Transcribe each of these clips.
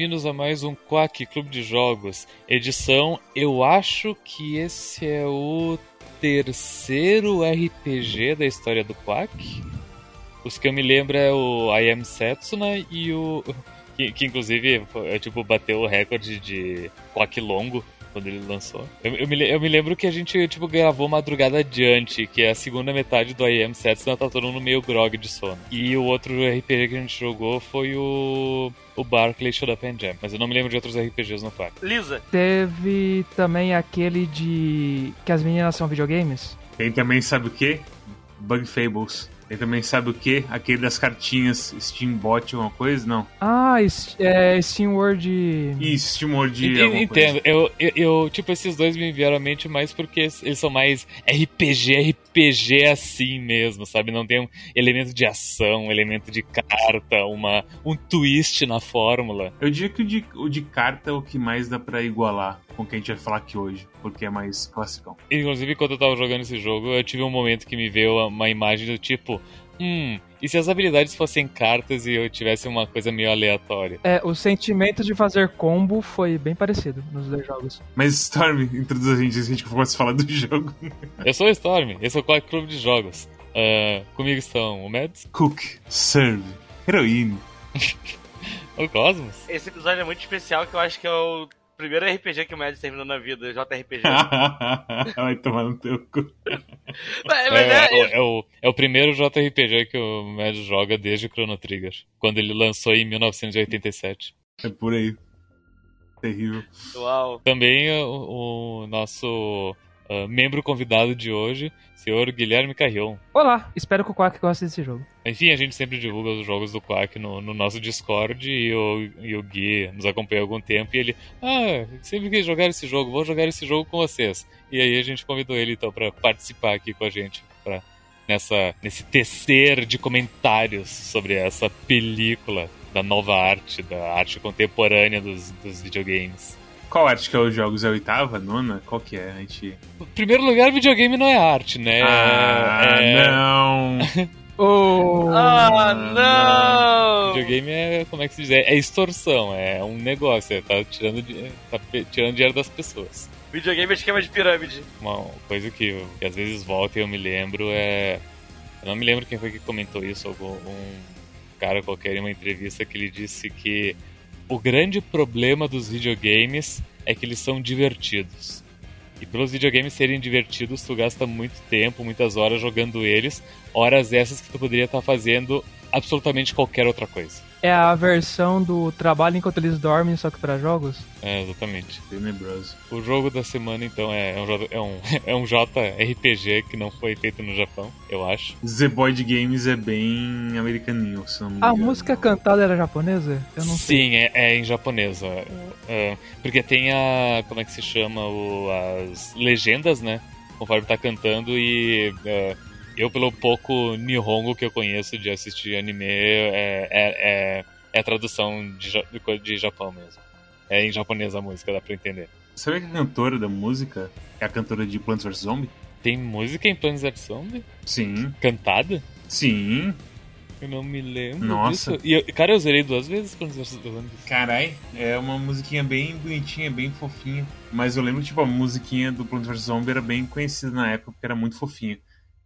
Bem-vindos a mais um Quack Clube de Jogos, edição. Eu acho que esse é o terceiro RPG da história do Quack. Os que eu me lembro é o I Am Setsuna e o. Que, que inclusive é, tipo, bateu o recorde de Quack longo quando ele lançou. Eu, eu, me, eu me lembro que a gente, tipo, gravou Madrugada Adiante, que é a segunda metade do I Am Setsuna, tá todo mundo meio grog de sono. E o outro RPG que a gente jogou foi o o Barclay Shut Up and Jam. Mas eu não me lembro de outros RPGs no parque. Lisa. Teve também aquele de. que as meninas são videogames. Tem também, sabe o que? Bug Fables. Tem também, sabe o que? Aquele das cartinhas Steambot, alguma coisa? Não. Ah, é, Steam World. Isso, Steam World. Entendo. Eu, eu, eu, tipo, esses dois me vieram à mente mais porque eles são mais RPG, RPG assim mesmo, sabe? Não tem um elemento de ação, um elemento de carta, uma, um twist na fórmula. Eu diria que o de, o de carta é o que mais dá pra igualar com o que a gente vai falar aqui hoje, porque é mais classicão. Inclusive, quando eu tava jogando esse jogo, eu tive um momento que me veio uma imagem do tipo: hum, e se as habilidades fossem cartas e eu tivesse uma coisa meio aleatória? É, o sentimento de fazer combo foi bem parecido nos dois jogos. Mas Storm, introduz a gente, a gente começa a falar do jogo. eu sou o Storm, esse é o Quack Clube de Jogos. Uh, comigo estão o Mads, Cook, Serve, Heroine. o Cosmos. Esse episódio é muito especial que eu acho que é o primeiro RPG que o Mads terminou na vida, JRPG. Vai tomar no teu cu. Mas, mas é, é, é, o, é o primeiro JRPG que o Mads joga desde o Chrono Trigger, quando ele lançou em 1987. É por aí. Terrível. Uau. Também o, o nosso uh, membro convidado de hoje, senhor Guilherme Carrion. Olá, espero que o Quack goste desse jogo. Enfim, a gente sempre divulga os jogos do Quack no, no nosso Discord e o, e o Gui nos acompanha há algum tempo e ele, ah, sempre quis jogar esse jogo, vou jogar esse jogo com vocês. E aí a gente convidou ele então para participar aqui com a gente, pra, nessa, nesse tecer de comentários sobre essa película da nova arte, da arte contemporânea dos, dos videogames. Qual arte que é os jogos? É a oitava, nona? Qual que é? A gente... Em primeiro lugar, videogame não é arte, né? Ah, é... não! oh, ah, não! Videogame é, como é que se diz? É extorsão, é um negócio, é, tá tirando, tá tirando dinheiro das pessoas. Videogame é esquema de pirâmide. Uma coisa que, que às vezes volta e eu me lembro é... Eu não me lembro quem foi que comentou isso, algum um cara qualquer em uma entrevista que ele disse que o grande problema dos videogames é que eles são divertidos. E pelos videogames serem divertidos, tu gasta muito tempo, muitas horas jogando eles, horas essas que tu poderia estar fazendo absolutamente qualquer outra coisa. É a versão do trabalho enquanto eles dormem, só que para jogos? É, exatamente. Tenebroso. O jogo da semana, então, é, é, um, é, um, é um JRPG que não foi feito no Japão, eu acho. The Boyd Games é bem americaninho, se não me A música cantada era japonesa? Eu não Sim, é, é, em japonesa. É, porque tem a. Como é que se chama? O, as legendas, né? Conforme tá cantando e. Uh, eu, pelo pouco Nihongo que eu conheço de assistir anime, é, é, é, é a tradução de, de Japão mesmo. É em japonês a música, dá pra entender. Sabe que a cantora da música é a cantora de Plants vs Zombie? Tem música em Plants vs Zombie? Sim. Cantada? Sim. Eu não me lembro Nossa. disso. E eu, cara, eu zerei duas vezes Plants vs Zombie. Carai, é uma musiquinha bem bonitinha, bem fofinha. Mas eu lembro, tipo, a musiquinha do Plants vs Zombie era bem conhecida na época, porque era muito fofinha.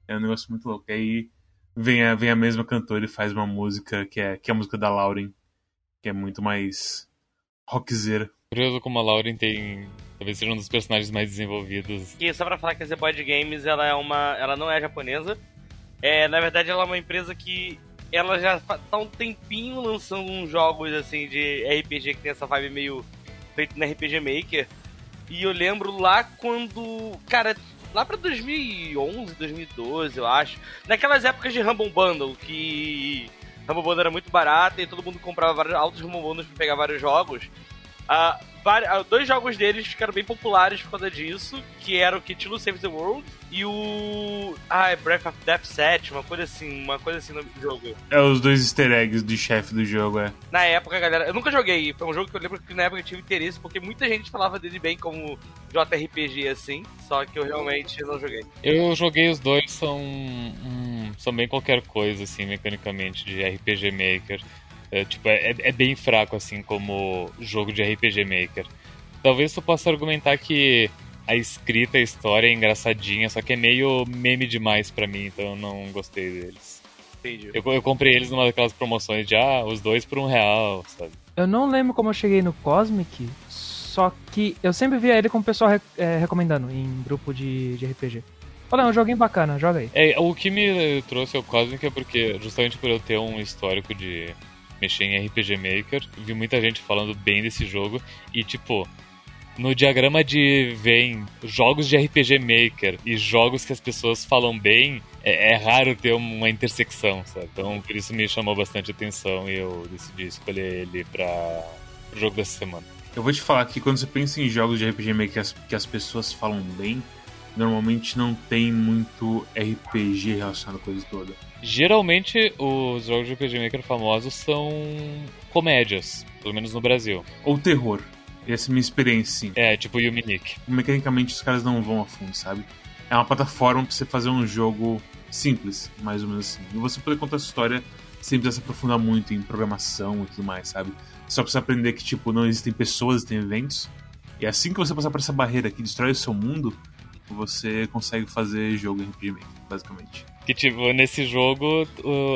É um negócio muito louco. Aí vem a, vem a mesma cantora e faz uma música que é, que é a música da Lauren, que é muito mais rockzeira. Curioso como a Lauren tem. Talvez seja um dos personagens mais desenvolvidos. E só pra falar que a The Boyd Games ela é uma. ela não é japonesa. É, na verdade, ela é uma empresa que. Ela já tá um tempinho lançando uns jogos assim de RPG que tem essa vibe meio feito no RPG Maker. E eu lembro lá quando. Cara, lá pra 2011, 2012, eu acho. Naquelas épocas de Rumble Bundle, que Rumble Bundle era muito barata e todo mundo comprava vários altos Rumble Bundles pra pegar vários jogos. Uh, dois jogos deles ficaram bem populares por causa disso, que era o Kitilo Save the World e o. Ah, é Breath of Death 7, uma coisa assim, uma coisa assim no jogo. É os dois easter eggs do chefe do jogo, é. Na época, galera, eu nunca joguei, foi um jogo que eu lembro que na época eu tive interesse, porque muita gente falava dele bem como JRPG assim, só que eu realmente não joguei. Eu joguei os dois, são. Hum, são bem qualquer coisa, assim, mecanicamente, de RPG Maker. É, tipo, é, é bem fraco, assim, como jogo de RPG Maker. Talvez tu possa argumentar que a escrita, a história é engraçadinha, só que é meio meme demais para mim, então eu não gostei deles. Entendi. Eu, eu comprei eles numa daquelas promoções de, ah, os dois por um real, sabe? Eu não lembro como eu cheguei no Cosmic, só que eu sempre via ele com o pessoal re- é, recomendando em grupo de, de RPG. Olha, é um joguinho bacana, joga aí. É, o que me trouxe ao Cosmic é porque, justamente por eu ter um histórico de mexer em RPG Maker, vi muita gente falando bem desse jogo e, tipo, no diagrama de vem jogos de RPG Maker e jogos que as pessoas falam bem, é, é raro ter uma intersecção, sabe? Então, por isso me chamou bastante atenção e eu decidi escolher ele para o jogo dessa semana. Eu vou te falar que quando você pensa em jogos de RPG Maker que as, que as pessoas falam bem, normalmente não tem muito RPG relacionado com coisa toda. Geralmente, os jogos de RPG Maker famosos são comédias, pelo menos no Brasil. Ou terror. Essa é a minha experiência, sim. É, tipo Yuminique. Mecanicamente os caras não vão a fundo, sabe? É uma plataforma pra você fazer um jogo simples, mais ou menos assim. E você poder contar a sua história sem precisar se aprofundar muito em programação e tudo mais, sabe? Só precisa aprender que, tipo, não existem pessoas, existem eventos. E assim que você passar por essa barreira que destrói o seu mundo, você consegue fazer jogo RPG Maker, basicamente. Que, tipo, nesse jogo,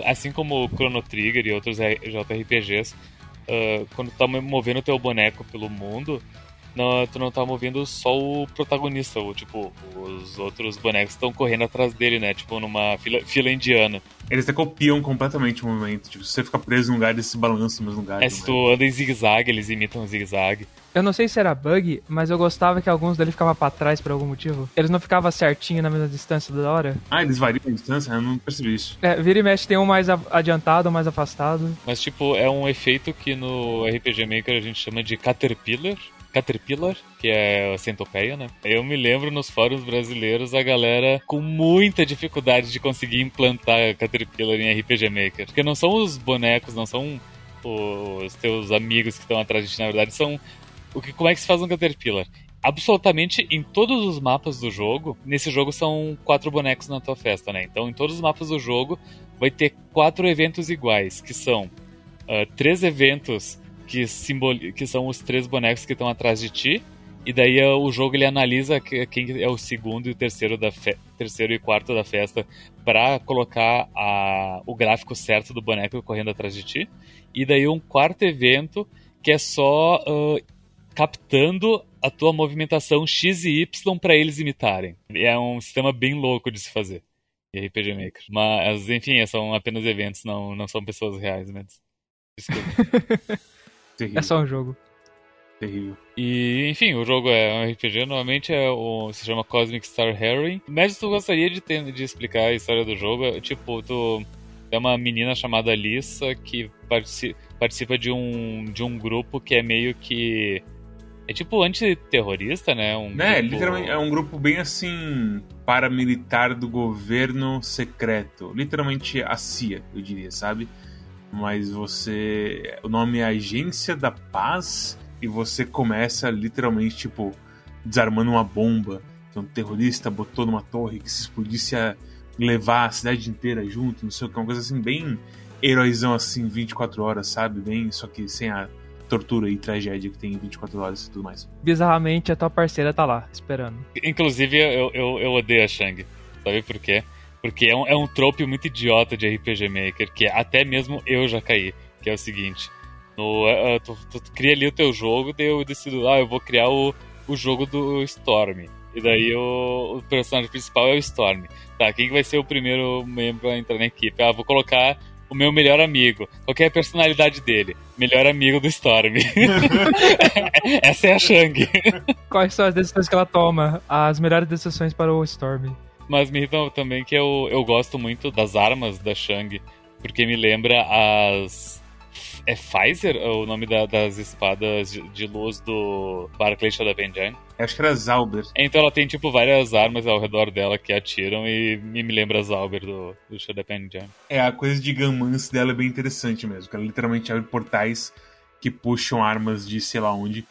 assim como o Chrono Trigger e outros JRPGs, uh, quando tá movendo o teu boneco pelo mundo, não, tu não tá movendo só o protagonista, ou, tipo, os outros bonecos estão correndo atrás dele, né? Tipo, numa fila, fila indiana. Eles até copiam completamente o movimento. Tipo, se você fica preso num lugar, eles se balançam no mesmo lugar. É, se tu anda em zigue-zague, eles imitam o zigue-zague. Eu não sei se era bug, mas eu gostava que alguns dele ficavam pra trás por algum motivo. Eles não ficavam certinho na mesma distância da hora. Ah, eles variam a distância? Eu não percebi isso. É, vira e mexe tem um mais adiantado, um mais afastado. Mas, tipo, é um efeito que no RPG Maker a gente chama de Caterpillar. Caterpillar, que é a centopeia, né? Eu me lembro nos fóruns brasileiros a galera com muita dificuldade de conseguir implantar Caterpillar em RPG Maker. Porque não são os bonecos, não são os teus amigos que estão atrás de ti, na verdade, são o que, como é que se faz um Caterpillar. Absolutamente em todos os mapas do jogo, nesse jogo são quatro bonecos na tua festa, né? Então, em todos os mapas do jogo, vai ter quatro eventos iguais, que são ah, três eventos que, simboli que são os três bonecos que estão atrás de ti, e daí ah, o jogo ele analisa que- quem é o segundo e o terceiro, da fe- terceiro e quarto da festa para colocar a- o gráfico certo do boneco correndo atrás de ti. E daí um quarto evento que é só ah, captando a tua movimentação X e Y para eles imitarem. É um sistema bem louco de se fazer. E RPG Maker. Mas, enfim, são apenas eventos, não, não são pessoas reais? Desculpa. Terrível. É só um jogo. Terrível. E, enfim, o jogo é um RPG, normalmente é o, se chama Cosmic Star Heroine. Mas tu gostaria de, ter, de explicar a história do jogo? É, Tipo, tu é uma menina chamada Lisa que partici- participa de um, de um grupo que é meio que. É tipo antiterrorista, né? Um Né, grupo- literalmente é um grupo bem assim paramilitar do governo secreto. Literalmente a CIA, eu diria, sabe? Mas você. O nome é Agência da Paz e você começa literalmente, tipo, desarmando uma bomba. Então, um terrorista botou numa torre que se explodisse a levar a cidade inteira junto, não sei o que, uma coisa assim, bem heróizão assim, 24 horas, sabe? Bem, só que sem a tortura e tragédia que tem em 24 horas e tudo mais. Bizarramente, a tua parceira tá lá, esperando. Inclusive, eu, eu, eu odeio a Shang. Sabe por quê? Porque é um, é um trope muito idiota de RPG Maker, que até mesmo eu já caí. Que é o seguinte: no, eh, tu, tu- tu cria ali o teu jogo, daí eu decido, ah, eu vou criar o, o jogo do Storm. E daí o, o personagem principal é o Storm. Tá, quem que vai ser o primeiro membro a entrar na equipe? Ah, vou colocar o meu melhor amigo. Qual é a personalidade dele? Melhor amigo do Storm. Essa é a Shang. Quais são as decisões que ela toma? As melhores decisões para o Storm. Mas me irrita também que eu, eu gosto muito das armas da Shang, porque me lembra as. É Pfizer o nome da- das espadas de, luz do Barclay Engine? Eu acho que era Zauber. Então ela tem, tipo, várias armas ao redor dela que atiram e me, me lembra Zauber do, do Shadow Engine. É, a coisa de Gunmance dela é bem interessante mesmo, que ela literalmente abre portais que puxam armas de sei lá onde.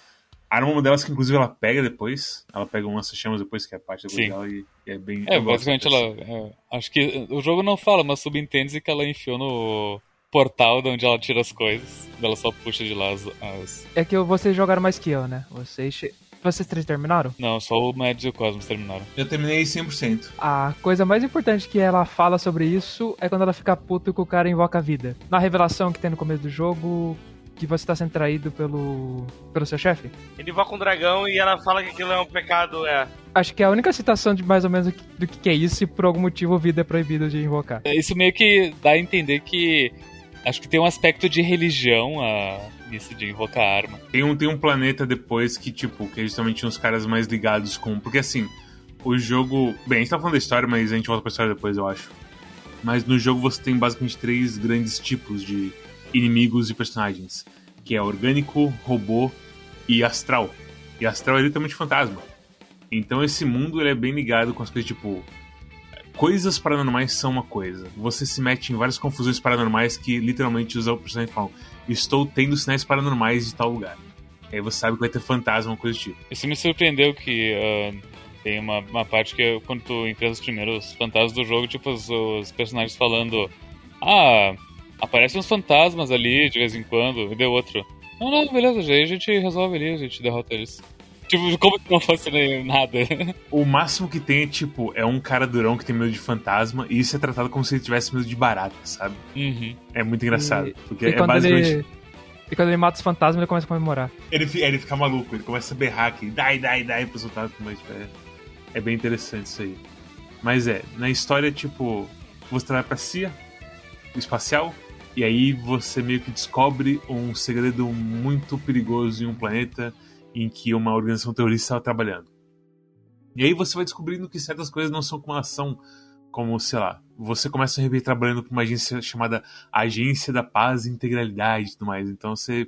A arma uma delas que inclusive ela pega depois, ela pega um lança-chamas depois, que é a parte da dela, e, e é bem... É, basicamente ela. é, acho que o jogo não fala, mas subentende que ela enfiou no, portal de onde ela tira as coisas. Ela só puxa de lá as. as... É que vocês jogaram mais que eu, né? Vocês. che- Vocês três terminaram? Não, só o Mads e o Cosmos terminaram. Eu terminei 100%. A coisa mais importante que ela fala sobre isso é quando ela fica puta que o cara invoca a vida. Na revelação que tem no começo do jogo, que você tá sendo traído pelo. pelo seu chefe. Ele invoca um dragão e ela fala que aquilo é um pecado, é. Acho que é a única citação de mais ou menos do que que é isso e por algum motivo vida é proibida de invocar. Isso meio que dá a entender que. Acho que tem um aspecto de religião a, nisso de invocar arma. Tem um, tem um planeta depois que, tipo, que é justamente uns caras mais ligados com. Porque assim, o jogo. Bem, a gente tá falando da história, mas a gente volta pra história depois, eu acho. Mas no jogo você tem basicamente três grandes tipos de inimigos e personagens. Que é orgânico, robô e astral. E astral é literalmente fantasma. Então esse mundo ele é bem ligado com as coisas tipo. Coisas paranormais são uma coisa. Você se mete em várias confusões paranormais que literalmente os personagens falam: Estou tendo sinais paranormais de tal lugar. Aí você sabe que vai ter fantasma, uma coisa do tipo. Isso me surpreendeu que ah, tem uma, uma parte que quando tu enfrenta os primeiros fantasmas do jogo, tipo, os, os personagens falando Ah, aparecem uns fantasmas ali de vez em quando, e deu outro. Não, não, beleza, já aí a gente resolve ali, a gente derrota eles. Tipo, como se não fosse nem nada. O máximo que tem é, tipo, é um cara durão que tem medo de fantasma, e isso é tratado como se ele tivesse medo de barata, sabe? Uhum. É muito engraçado. E- porque E é basicamente. ele, e quando ele mata os fantasmas, ele começa a comemorar. Ele, ele fica maluco, ele começa a berrar aqui, dai, dai, dai pros fantasmas, mas tipo, é, é bem interessante isso aí. Mas é, na história, tipo, você vai pra CIA, o espacial, e aí você meio que descobre um segredo muito perigoso em um planeta em que uma organização terrorista estava trabalhando. E aí você vai descobrindo que certas coisas não são como elas são, como, sei lá, você começa a rever trabalhando para uma agência chamada Agência da Paz e Integralidade e tudo mais. Então você.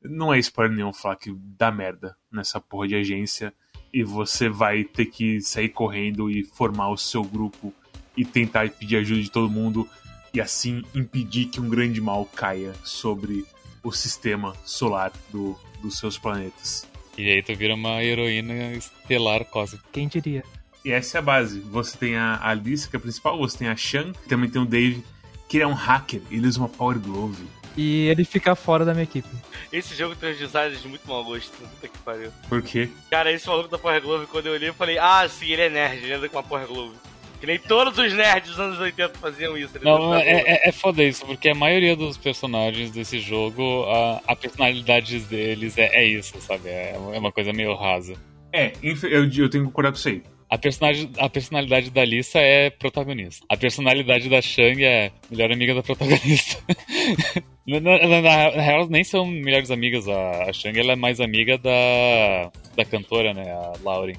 Não é spoiler nenhum falar que dá merda nessa porra de agência e você vai ter que sair correndo e formar o seu grupo e tentar pedir ajuda de todo mundo e assim impedir que um grande mal caia sobre o sistema solar do, dos seus planetas. E aí tu vira uma heroína estelar cósmica. Quem diria? E essa é a base. Você tem a Alice, que é a principal, você tem a Shan, também tem o Dave, que ele é um hacker, ele usa uma Power Glove. E ele fica fora da minha equipe. Esse jogo tem uns designs de muito mau gosto. Puta que pariu. Por quê? Cara, esse maluco da Power Glove, quando eu olhei, eu falei, ah, sim, ele é nerd, ele anda com uma Power Glove. Que nem todos os nerds dos anos 80 faziam isso. Não, é, é, é foda isso, porque a maioria dos personagens desse jogo, a, a personalidade deles é, é isso, sabe? É, é uma coisa meio rasa. É, eu, eu tenho que concordar com isso aí. A, personagem, a personalidade da Lisa é protagonista. A personalidade da Shang é melhor amiga da protagonista. na, na- na- na real, nem são melhores amigas. A, a Shang ela é mais amiga da, da cantora, né? A Lauren.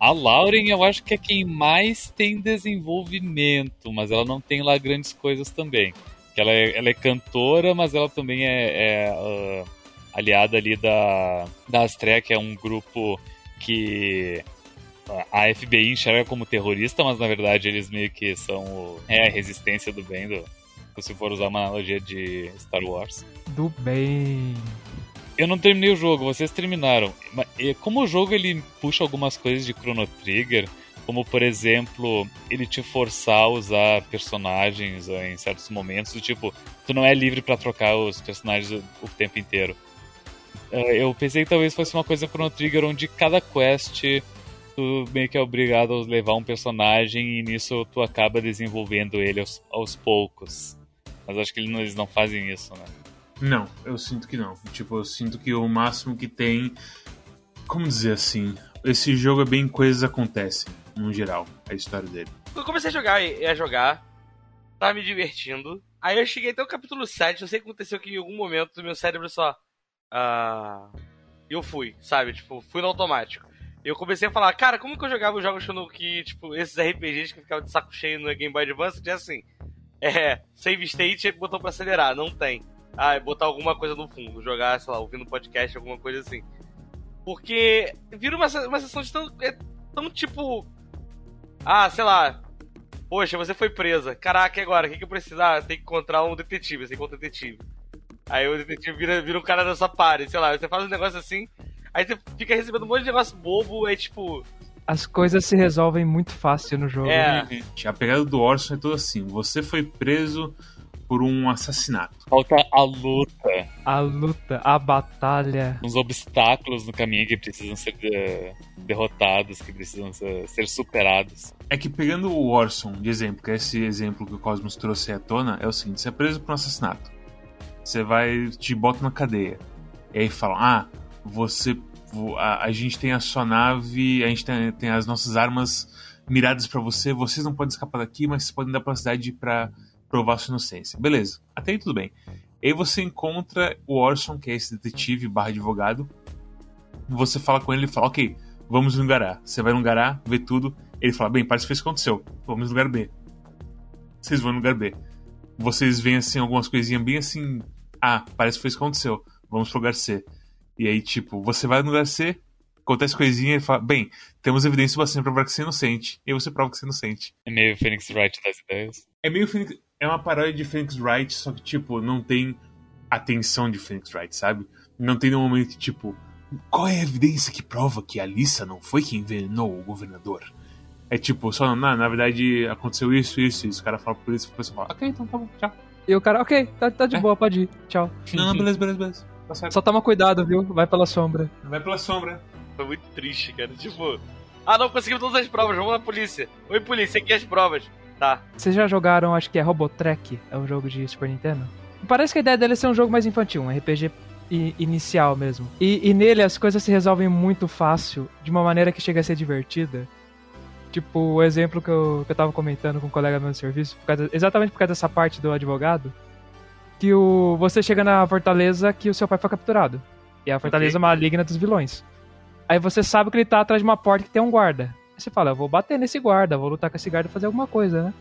A Lauren eu acho que é quem mais tem desenvolvimento, mas ela não tem lá grandes coisas também. Que ela, é, ela é cantora, mas ela também é, é, ah, aliada ali da, da Astrea, que é um grupo que a FBI enxerga como terrorista, mas na verdade eles meio que são o- é a resistência do bem, do, se for usar uma analogia de Star Wars. Do bem. Eu não terminei o jogo, vocês terminaram. Como o jogo ele puxa algumas coisas de Chrono Trigger, como por exemplo, ele te forçar a usar personagens eh, em certos momentos, do tipo, tu não é livre pra trocar os personagens o, o tempo inteiro. Eh, Eu pensei que talvez fosse uma coisa Chrono Trigger onde cada quest tu meio que é obrigado a levar um personagem e nisso tu acaba desenvolvendo ele aos, aos poucos. Mas acho que eles não fazem isso, né? Não, eu sinto que não. Tipo, eu sinto que o máximo que tem. Como dizer assim? Esse jogo é bem coisas acontecem, no geral, a história dele. Eu comecei a jogar a jogar, tava me divertindo. Aí eu cheguei até o capítulo 7, eu sei que aconteceu que em algum momento meu cérebro só. Ah. Eu fui, sabe? Tipo, fui no automático. Eu comecei a falar, cara, como que eu jogava os jogos que, tipo, esses RPGs que ficavam de saco cheio no Game Boy Advance, tinha assim. É, save state botão pra acelerar, não tem. Ah, é botar alguma coisa no fundo, jogar, sei lá, ouvindo podcast, alguma coisa assim. Porque vira uma, uma sessão de tão, é tão tipo. Ah, sei lá. Poxa, você foi presa. Caraca, e agora? O que, que eu preciso? Ah, tem que encontrar um detetive. Você encontra um detetive. Aí o detetive vira, vira um cara dessa party, sei lá. Você faz um negócio assim. Aí você fica recebendo um monte de negócio bobo. É tipo. As coisas se resolvem muito fácil no jogo. É. A pegada do Orson é toda assim: você foi preso por um assassinato. Falta a luta. A luta, a batalha. Uns obstáculos no caminho que precisam ser de- derrotados, que precisam ser, ser superados. É que pegando o Orson de exemplo, que é esse exemplo que o Cosmos trouxe à tona, é o seguinte: você é preso por um assassinato. Você vai, te bota na cadeia. E aí falam: ah, você. vo- A, a gente tem a sua nave, a gente tem, tem as nossas armas miradas pra você, vocês não podem escapar daqui, mas vocês podem dar pra cidade pra provar sua inocência. Beleza, até aí tudo bem. E aí você encontra o Orson, que é esse detetive barra advogado. Você fala com ele e fala: ok, vamos no Gará. Você vai no Gará, vê tudo. Ele fala: bem, parece que foi isso que aconteceu. Vamos no lugar B. Vocês vão no lugar B. Vocês veem assim algumas coisinhas bem assim. Ah, parece que foi isso que aconteceu. Vamos pro lugar C. E aí, tipo, você vai no lugar C, acontece coisinha e fala: bem, temos evidência bastante pra provar que você é inocente. E aí você prova que você é inocente. É meio Phoenix Wright das ideias. É meio Phoenix, é uma paródia de Phoenix Wright, só que, tipo, não tem a tensão de Phoenix Wright, sabe? Não tem nenhum momento que, tipo, qual é a evidência que prova que a Lisa não foi quem envenenou o governador? É tipo, só, na, na verdade, aconteceu isso, isso, isso. O cara fala por isso, a pessoa fala, ok, então tá bom, tchau. E o cara, ok, tá, tá de É. boa, pode ir. Tchau. Não, não, beleza, beleza, beleza. Tá certo. Só toma cuidado, viu? Vai pela sombra. Vai pela sombra. Foi muito triste, cara. Tipo, ah não, conseguimos todas as provas, vamos na polícia. Oi, polícia, aqui as provas. Tá. Vocês já jogaram, acho que é Robotrek? É um jogo de Super Nintendo? Parece que a ideia dele é ser um jogo mais infantil, um RPG inicial mesmo. E, e nele as coisas se resolvem muito fácil, de uma maneira que chega a ser divertida. Tipo, o exemplo que eu, que eu tava comentando com um colega meu de serviço, por causa- exatamente por causa dessa parte do advogado, que o, você chega na fortaleza que o seu pai foi capturado. E a fortaleza Ok. maligna dos vilões. Aí você sabe que ele tá atrás de uma porta que tem um guarda. Você fala, eu vou bater nesse guarda, vou lutar com esse guarda e fazer alguma coisa, né?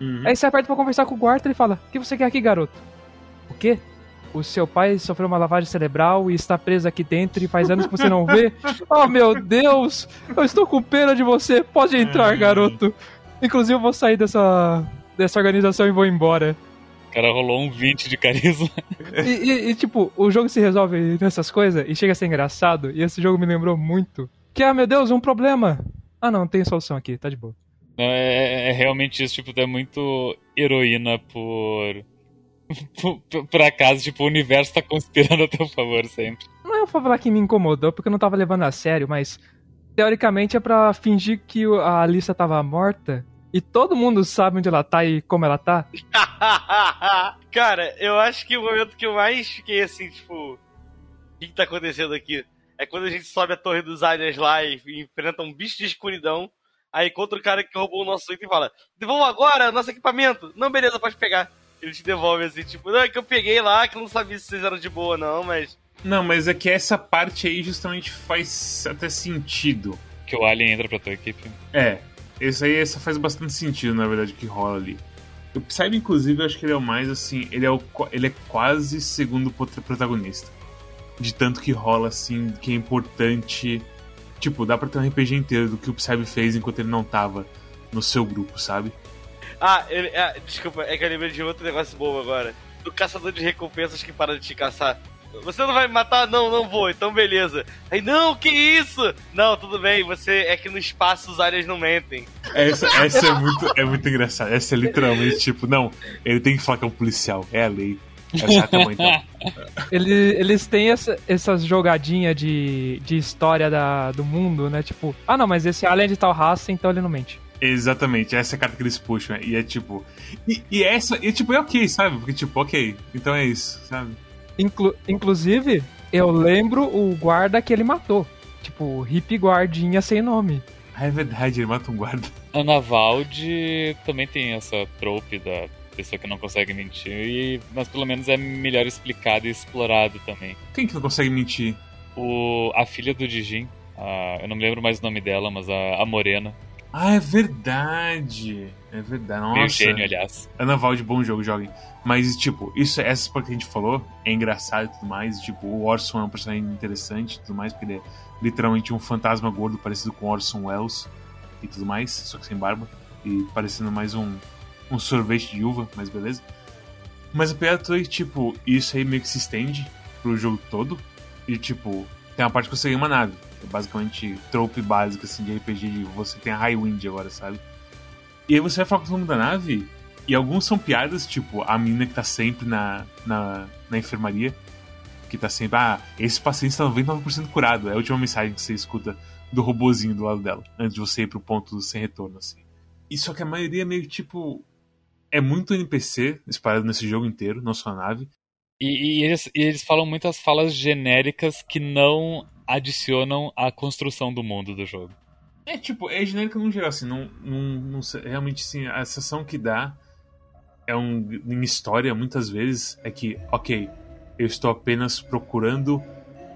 Uhum. Aí você aperta pra conversar com o guarda e ele fala: O que você quer aqui, garoto? O quê? O seu pai sofreu uma lavagem cerebral e está preso aqui dentro e faz anos que você não vê. Oh meu Deus! Eu estou com pena de você. Pode entrar, garoto. Inclusive, eu vou sair dessa, dessa organização e vou embora. O cara rolou um 20 de carisma. E, e- e, tipo, o jogo se resolve nessas coisas e chega a ser engraçado. E esse jogo me lembrou muito. Que, ah, meu Deus, um problema. Ah, não, tem solução aqui, tá de boa. Não, é, é realmente isso, tipo, é muito heroína por. por, por acaso, tipo, o universo tá conspirando a teu favor sempre. Não é eu vou falar que me incomodou porque eu não tava levando a sério, mas teoricamente é pra fingir que o- a Alissa tava morta e todo mundo sabe onde ela tá e como ela tá. Cara, eu acho que o momento que eu mais fiquei assim, tipo, o que, que tá acontecendo aqui? É quando a gente sobe a torre dos aliens lá e enfrenta um bicho de escuridão. Aí encontra o cara que roubou o nosso item e fala: Devolva agora nosso equipamento. Não, beleza, pode pegar. Ele te devolve assim, tipo, não, é que eu peguei lá, que eu não sabia se vocês eram de boa, não, mas. Não, mas é que essa parte aí justamente faz até sentido. Que o Alien entra pra tua equipe. É, esse aí essa faz bastante sentido, na verdade, que rola ali. O Psybe, inclusive, eu acho que ele é o mais assim. Ele é, o, ele é quase segundo protagonista. De tanto que rola, assim, que é importante. Tipo, dá pra ter um RPG inteiro do que o Psybe fez enquanto ele não tava no seu grupo, sabe? Ah, ele, ah, desculpa, é que eu lembrei de outro negócio bobo agora. Do caçador de recompensas que para de te caçar. Você não vai me matar? Não, não vou, então beleza. Aí, não, que isso? Não, tudo bem, você é que no espaço os aliens não mentem. Essa, essa é, muito, é muito engraçada. Essa é literalmente tipo, não, ele tem que falar que é um policial. É a lei. É tamanho, então. Ele- eles têm essa- essas jogadinhas de, de história da, do mundo, né? Tipo, ah não, mas esse alien é de tal raça, então ele não mente. Exatamente, essa é a carta que eles puxam. E é tipo. E, e essa, e tipo, é ok, sabe? Porque, tipo, ok, então é isso, sabe? Inclu- inclusive, eu lembro o guarda que ele matou. Tipo, hippie guardinha sem nome. Ah, é verdade, ele mata um guarda. A também tem essa trope da pessoa que não consegue mentir, e- mas pelo menos é melhor explicado e explorado também. Quem que não consegue mentir? O, a filha do Dijin, a- eu não me lembro mais o nome dela, mas a, a Morena, Ah, é verdade. É verdade. meio Nossa. gênio, aliás. Ana Valde, bom jogo, joguem. Mas, tipo, isso, essas coisas que a gente falou é engraçado e tudo mais. Tipo, o Orson é um personagem interessante e tudo mais, porque ele é literalmente um fantasma gordo parecido com Orson Welles e tudo mais, só que sem barba. E parecendo mais um, um sorvete de uva, mas beleza. Mas piada toda é que, tipo, isso aí meio que se estende pro jogo todo. E, tipo, tem uma parte que você ganha uma nave. É basicamente trope básica, assim, de RPG de você tem a High Wind agora, sabe? E aí você vai falar com o nome da nave E alguns são piadas, tipo a menina que tá sempre na, na, na enfermaria, que tá sempre, ah, esse paciente está 99% curado. É a última mensagem que você escuta do robozinho do lado dela, antes de você ir pro ponto sem retorno, assim. E só que a maioria é meio tipo. É muito NPC espalhado nesse jogo inteiro, não só a nave. E, e, eles, e eles falam muitas falas genéricas que não adicionam à construção do mundo do jogo. É tipo, é genérica no geral, assim, não, não, não realmente assim, a sensação que dá é um em história muitas vezes é que, ok, eu estou apenas procurando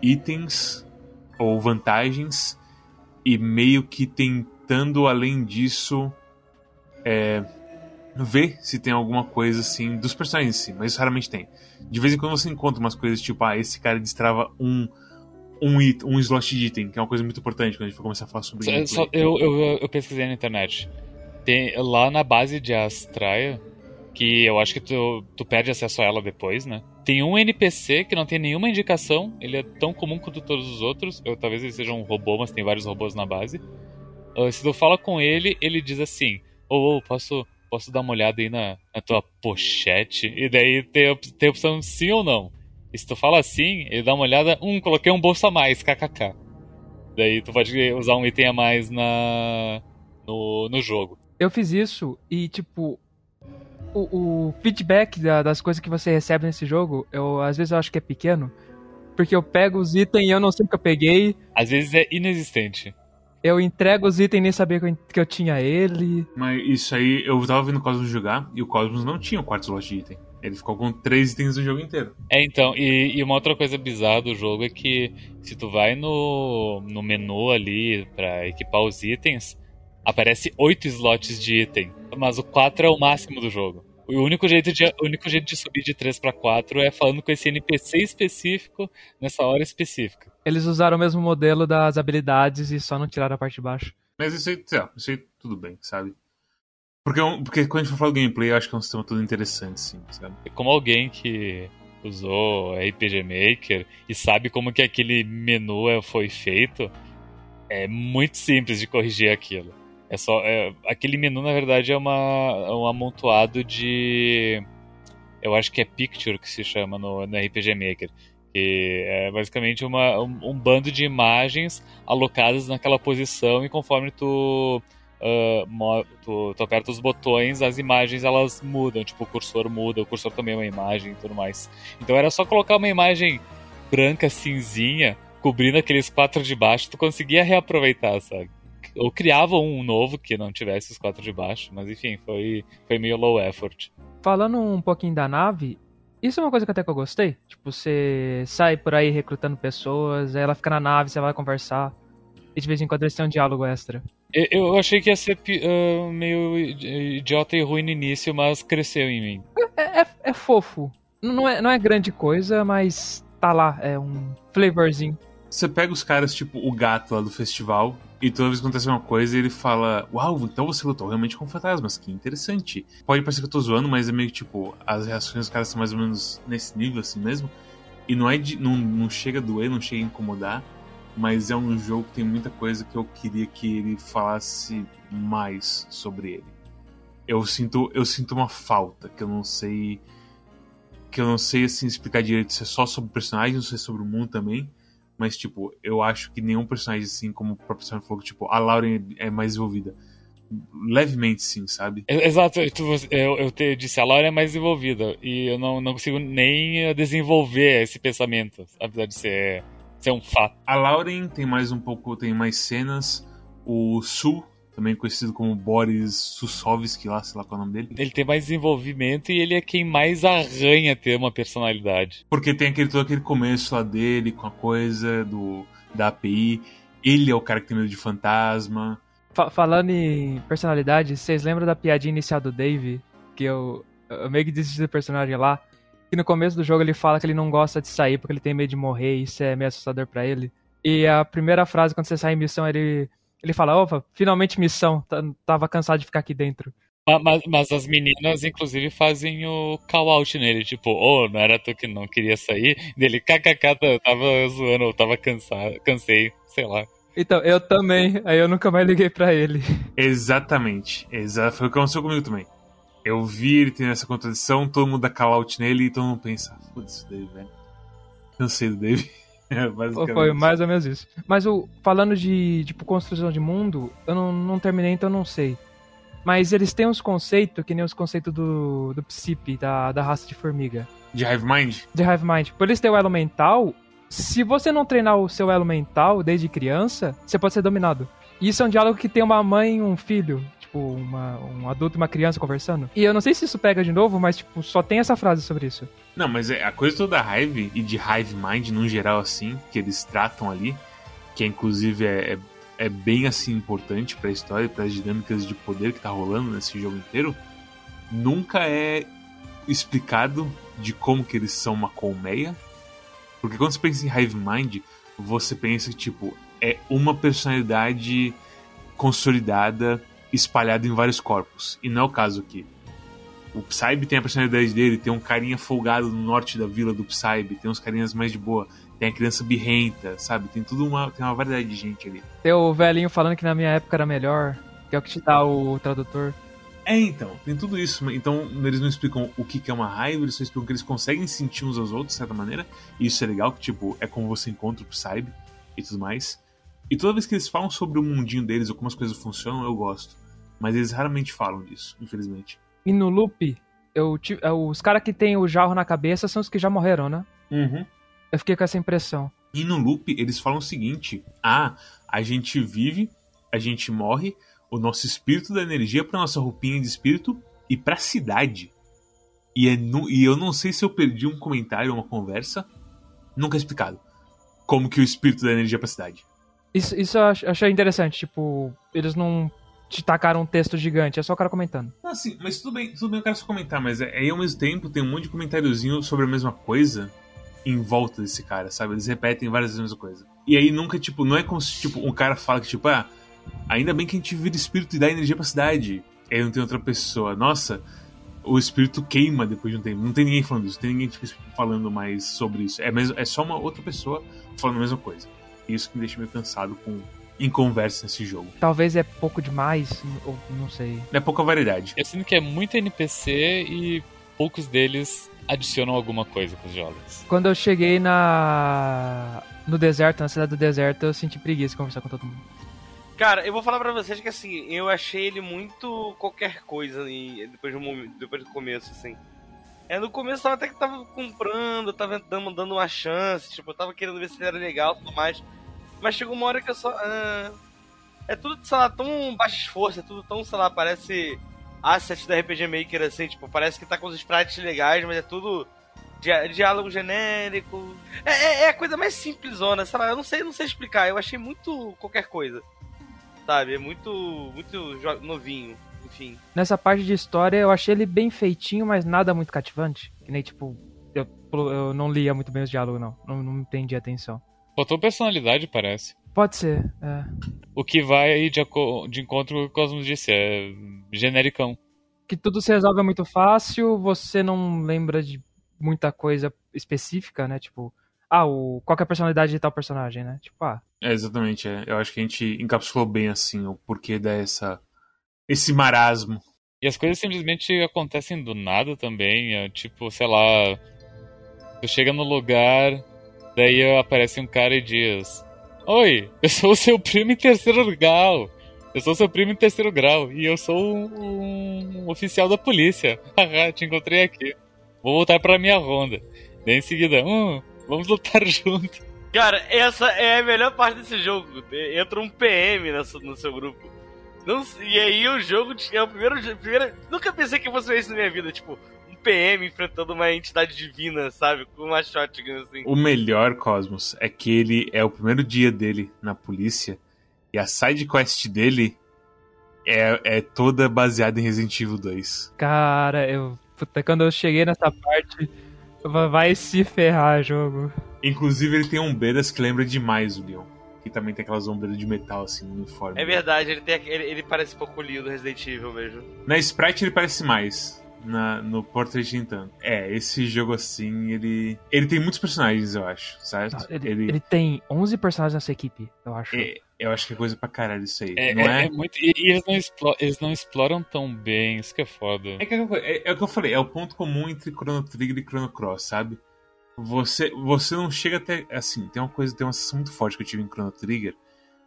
itens ou vantagens e meio que tentando além disso é, ver se tem alguma coisa assim dos personagens em si, mas isso raramente tem. De vez em quando você encontra umas coisas tipo, ah, esse cara destrava um um, it, um slot de item, que é uma coisa muito importante quando a gente for começar a falar sobre só, eu, eu, eu, pesquisei na internet. Tem, lá na base de Astraia, que eu acho que tu, tu perde acesso a ela depois, né? Tem um NPC que não tem nenhuma indicação, ele é tão comum quanto todos os outros. Eu, talvez ele seja um robô, mas tem vários robôs na base. Uh, se tu fala com ele, ele diz assim: Ô, oh, oh, posso, posso dar uma olhada aí na, na tua pochete? E daí tem, tem a opção sim ou não. E se tu fala assim, ele dá uma olhada, hum, coloquei um bolso a mais, kkk. Daí tu pode usar um item a mais na no, no jogo. Eu fiz isso e, tipo, o, o feedback da, das coisas que você recebe nesse jogo, eu às vezes eu acho que é pequeno, porque eu pego os itens e eu não sei o que eu peguei. Às vezes é inexistente. Eu entrego os itens e nem sabia que eu, que eu tinha ele. Mas isso aí, eu tava vendo o Cosmos jogar e o Cosmos não tinha o quarto slot de item. Ele ficou com três itens no jogo inteiro. É, então, e, e, uma outra coisa bizarra do jogo é que se tu vai no, no menu ali para equipar os itens, aparece oito slots de item, mas o 4 é o máximo do jogo. O único jeito de, o único jeito de subir de 3 para 4 é falando com esse NPC específico nessa hora específica. Eles usaram o mesmo modelo das habilidades e só não tiraram a parte de baixo. Mas isso aí, isso aí tudo bem, sabe? Porque, é porque quando a gente for falar do gameplay, eu acho que é um sistema todo interessante, sim, sabe? Como alguém que usou RPG Maker e sabe como que aquele menu é, foi feito, é muito simples de corrigir aquilo. É só é, aquele menu na verdade é uma é um amontoado de eu acho que é picture que se chama no, no RPG Maker, que é basicamente uma, um, um bando de imagens alocadas naquela posição e conforme tu uh, tu, tu aperta os botões, as imagens elas mudam, tipo o cursor muda, o cursor também é uma imagem e tudo mais. Então era só colocar uma imagem branca, cinzinha, cobrindo aqueles quatro de baixo, tu conseguia reaproveitar, sabe? Ou criava um novo que não tivesse os quatro de baixo, mas enfim, foi, foi meio low effort. Falando um pouquinho da nave, isso é uma coisa que até que eu gostei. Tipo, você sai por aí recrutando pessoas, aí ela fica na nave, você vai conversar. E de vez em quando eles têm um diálogo extra. Eu achei que ia ser uh, meio idiota e ruim no início, mas cresceu em mim. É, é, é, fofo. Não é, não é grande coisa, mas tá lá, é um flavorzinho. Você pega os caras, tipo o gato lá do festival, e toda vez que acontece uma coisa, ele fala: Uau, então você lutou realmente com fantasmas, que interessante. Pode parecer que eu tô zoando, mas é meio tipo, as reações dos caras são mais ou menos nesse nível assim mesmo. E não é de, não, não chega a doer, não chega a incomodar mas é um jogo que tem muita coisa que eu queria que ele falasse mais sobre ele. Eu sinto, eu sinto uma falta que eu não sei que eu não sei assim explicar direito se é só sobre o personagem, ou se é sobre o mundo também. Mas, tipo, eu acho que nenhum personagem, assim, como o próprio Sam falou, tipo, a Lauren é mais envolvida. Levemente, sim, sabe? Exato, eu, eu te disse, a Lauren é mais envolvida. E eu não, não consigo nem desenvolver esse pensamento, apesar de ser é um fato. A Lauren tem mais um pouco, tem mais cenas. O Su, também conhecido como Boris Susovski, lá, sei lá qual é o nome dele. Ele tem mais desenvolvimento e ele é quem mais arranha ter uma personalidade. Porque tem aquele, todo aquele começo lá dele com a coisa do, da API. Ele é o cara que tem medo de fantasma. Falando em personalidade, vocês lembram da piadinha inicial do Dave? Que eu, eu meio que desisti do personagem lá que no começo do jogo ele fala que ele não gosta de sair porque ele tem medo de morrer, e isso é meio assustador para ele. E a primeira frase quando você sai em missão, ele, ele fala: Opa, finalmente missão, tava cansado de ficar aqui dentro. Mas, mas, as meninas, inclusive, fazem o call out nele, tipo, oh, não era tu que não queria sair? Dele, kkk, tava zoando, eu tava cansado, cansei, sei lá. Então, eu também, aí eu nunca mais liguei pra ele. Exatamente, Exa foi o que aconteceu comigo também. Eu vi ele tendo essa contradição, todo mundo dá call-out nele e todo mundo pensa, foda-se, Dave, velho. Cansei do Dave. É, Foi mais ou menos isso. Mas o, falando de tipo, construção de mundo, eu não, não terminei, então eu não sei. Mas eles têm uns conceitos, que nem os conceitos do, do Psipe, da, da raça de formiga. De Hive Mind? De Hive Mind. Por eles terem o elo mental, se você não treinar o seu elo mental desde criança, você pode ser dominado. Isso é um diálogo que tem uma mãe e um filho tipo, uma, um adulto e uma criança conversando. E eu não sei se isso pega de novo, mas, tipo, só tem essa frase sobre isso. Não, mas é, a coisa toda da Hive e de Hive Mind, no geral, assim, que eles tratam ali, que inclusive é, é, é bem, assim, importante para a história para as dinâmicas de poder que tá rolando nesse jogo inteiro, nunca é explicado de como que eles são uma colmeia. Porque quando você pensa em Hive Mind, você pensa tipo, é uma personalidade consolidada espalhado em vários corpos. E não é o caso aqui. O Psybe tem a personalidade dele, tem um carinha folgado no norte da vila do Psybe, tem uns carinhas mais de boa, tem a criança birrenta, sabe? Tem tudo uma, tem uma variedade de gente ali. Tem o velhinho falando que na minha época era melhor, que é o que te dá o tradutor. É, então, tem tudo isso. Então, eles não explicam o que é uma raiva, eles só explicam que eles conseguem sentir uns aos outros, de certa maneira. E isso é legal, que, tipo, é como você encontra o Psybe e tudo mais. E toda vez que eles falam sobre o mundinho deles ou como as coisas funcionam, eu gosto. Mas eles raramente falam disso, infelizmente. E no loop, eu, é, os caras que tem o jarro na cabeça são os que já morreram, né? Uhum. Eu fiquei com essa impressão. E no loop, eles falam o seguinte: ah, a gente vive, a gente morre, o nosso espírito da energia para nossa roupinha de espírito e pra cidade. E, é no, e eu não sei se eu perdi um comentário ou uma conversa, nunca é explicado. Como que o espírito da energia pra cidade. Isso, isso eu achei interessante, tipo, eles não te tacaram um texto gigante, é só o cara comentando. Ah, sim, mas tudo bem, tudo bem quero só comentar, mas é, aí ao mesmo tempo tem um monte de comentáriozinho sobre a mesma coisa em volta desse cara, sabe? Eles repetem várias vezes a mesma coisa. E aí nunca, tipo, não é como se tipo, um cara fala que, tipo, ah, ainda bem que a gente vira espírito e dá energia pra cidade. E aí não tem outra pessoa. Nossa, o espírito queima depois de um tempo. Não tem ninguém falando isso, não tem ninguém tipo, falando mais sobre isso. É, mesmo, é só uma outra pessoa falando a mesma coisa. Isso que me deixa meio cansado com em conversa nesse jogo. Talvez é pouco demais, ou não sei. É pouca variedade. Eu sinto que é muito NPC e poucos deles adicionam alguma coisa com os jogos. Quando eu cheguei na no deserto, na cidade do deserto, eu senti preguiça de conversar com todo mundo. Cara, eu vou falar pra vocês que assim, eu achei ele muito qualquer coisa depois do, depois do começo, assim. É, no começo eu tava até que tava comprando, tava dando, dando uma chance, tipo, eu tava querendo ver se ele era legal e tudo mais. Mas chegou uma hora que eu só. Ah, é tudo, sei lá, tão baixo esforço, é tudo tão, sei lá, parece asset da RPG Maker, assim, tipo, parece que tá com os sprites legais, mas é tudo di diálogo genérico. É, é, é, a coisa mais simplesona, sei lá, eu não sei, não sei explicar, eu achei muito qualquer coisa. Sabe? É muito, muito novinho, enfim. Nessa parte de história eu achei ele bem feitinho, mas nada muito cativante. Que nem, tipo, eu, eu não lia muito bem os diálogos, não. Não, não entendi a atenção. Faltou personalidade, parece. Pode ser, é. O que vai aí de, de encontro com o que o Cosmos disse, é genericão. Que tudo se resolve muito fácil, você não lembra de muita coisa específica, né? Tipo, ah, o, qual é a personalidade de tal personagem, né? Tipo, ah. É, exatamente, é. eu acho que a gente encapsulou bem, assim, o porquê dessa... esse marasmo. E as coisas simplesmente acontecem do nada também, é, tipo, sei lá... Tu chega no lugar, Daí aparece um cara e diz: Oi, eu sou o seu primo em terceiro grau. Eu sou seu primo em terceiro grau e eu sou um, um oficial da polícia. Haha, te encontrei aqui. Vou voltar pra minha ronda. Daí em seguida, hum, vamos lutar junto. Cara, essa é a melhor parte desse jogo. Entra um PM no seu grupo. Não, e aí o jogo é o primeiro, primeiro. Nunca pensei que fosse isso na minha vida. Tipo, PM enfrentando uma entidade divina, sabe? Com uma shotgun, assim. O melhor, Cosmos, é que ele é o primeiro dia dele na polícia e a side quest dele é, é toda baseada em Resident Evil 2. Cara, eu. Puta, quando eu cheguei nessa parte, vai se ferrar jogo. Inclusive, ele tem ombreiras que lembra demais o Leon. Que também tem aquelas ombreiras de metal, assim, no uniforme. É verdade, ele, tem, ele, ele parece um pouco lindo do Resident Evil mesmo. Na Sprite ele parece mais na, no Portrait Intan. É, esse jogo assim, ele. Ele tem muitos personagens, eu acho, certo? Não, ele, ele... ele, tem 11 personagens nessa equipe, eu acho. É, eu acho que é coisa pra caralho isso aí. É, não é, é? é muito, e, e eles, não exploram, eles não exploram tão bem, isso que é foda. É, que, é, é, o que eu falei, é o ponto comum entre Chrono Trigger e Chrono Cross, sabe? Você, você não chega até. Assim, tem uma coisa, tem uma sensação muito forte que eu tive em Chrono Trigger.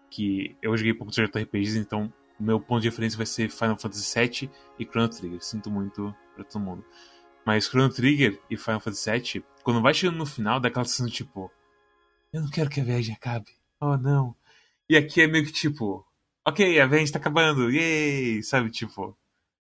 Que eu joguei pouco de JRPGs, então meu ponto de referência vai ser Final Fantasy VII e Chrono Trigger. Sinto muito pra todo mundo. Mas Chrono Trigger e Final Fantasy VII, quando vai chegando no final, dá aquela sensação tipo: Eu não quero que a viagem acabe. Oh não. E aqui é meio que tipo: Ok, a viagem tá acabando, yay! Sabe, tipo,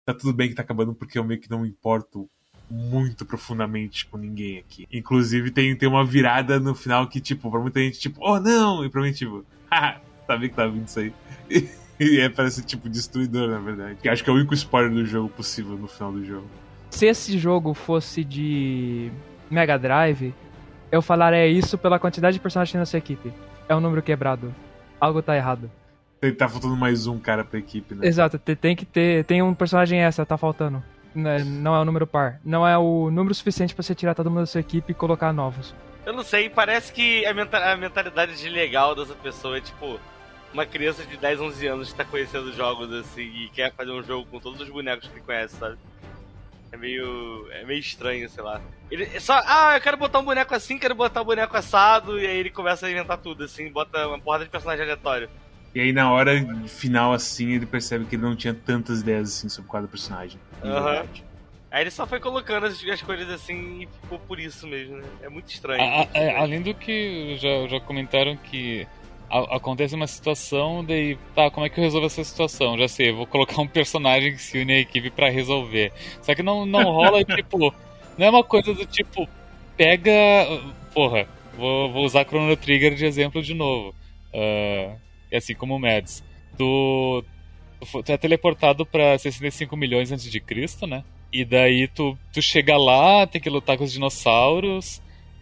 tá tudo bem que tá acabando porque eu meio que não me importo muito profundamente com ninguém aqui. Inclusive tem, tem uma virada no final que, tipo, pra muita gente, tipo, oh não! E pra mim, tipo, haha, sabia que tava vindo isso aí. E é, parece tipo destruidor, na verdade. Que acho que é o único spoiler do jogo possível no final do jogo. Se esse jogo fosse de Mega Drive, eu falaria isso pela quantidade de personagens na sua equipe. É um número quebrado. Algo tá errado. Tá faltando mais um cara pra equipe, né? Exato, tem que ter. Tem um personagem essa, tá faltando. Não é o número par. Não é o número suficiente para você tirar todo mundo da sua equipe e colocar novos. Eu não sei, parece que a mentalidade de legal dessa pessoa é tipo uma criança de 10, 11 anos que tá conhecendo jogos assim e quer fazer um jogo com todos os bonecos que ele conhece, sabe? É meio. É meio estranho, sei lá. Ele só. Ah, eu quero botar um boneco assim, quero botar um boneco assado, e aí ele começa a inventar tudo, assim, bota uma porrada de personagem aleatório. E aí na hora final, assim, ele percebe que ele não tinha tantas ideias assim sobre cada personagem. Uhum. Aí ele só foi colocando as, as coisas assim e ficou por isso mesmo, né? É muito estranho. A, a, além do que já, já comentaram que acontece uma situação, daí, tá, como é que eu resolvo essa situação? Já sei, vou colocar um personagem que se une à equipe para resolver. Só que não, não rola, tipo, não é uma coisa do tipo, pega. Porra, vou, vou usar Chrono Trigger de exemplo de novo. Uh, assim como o Mads. Tu, tu é teleportado pra 65 milhões antes de Cristo, né? E daí tu, tu chega lá, tem que lutar com os dinossauros.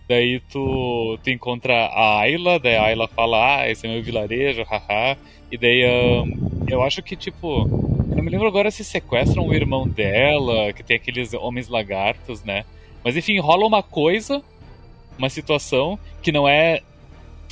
Daí tu, tu encontra a Ayla, daí a Ayla fala, ah, esse é meu vilarejo, haha. E daí um, eu acho que, tipo, eu não me lembro agora se sequestram o irmão dela, que tem aqueles homens lagartos, né? Mas enfim, rola uma coisa, uma situação que não é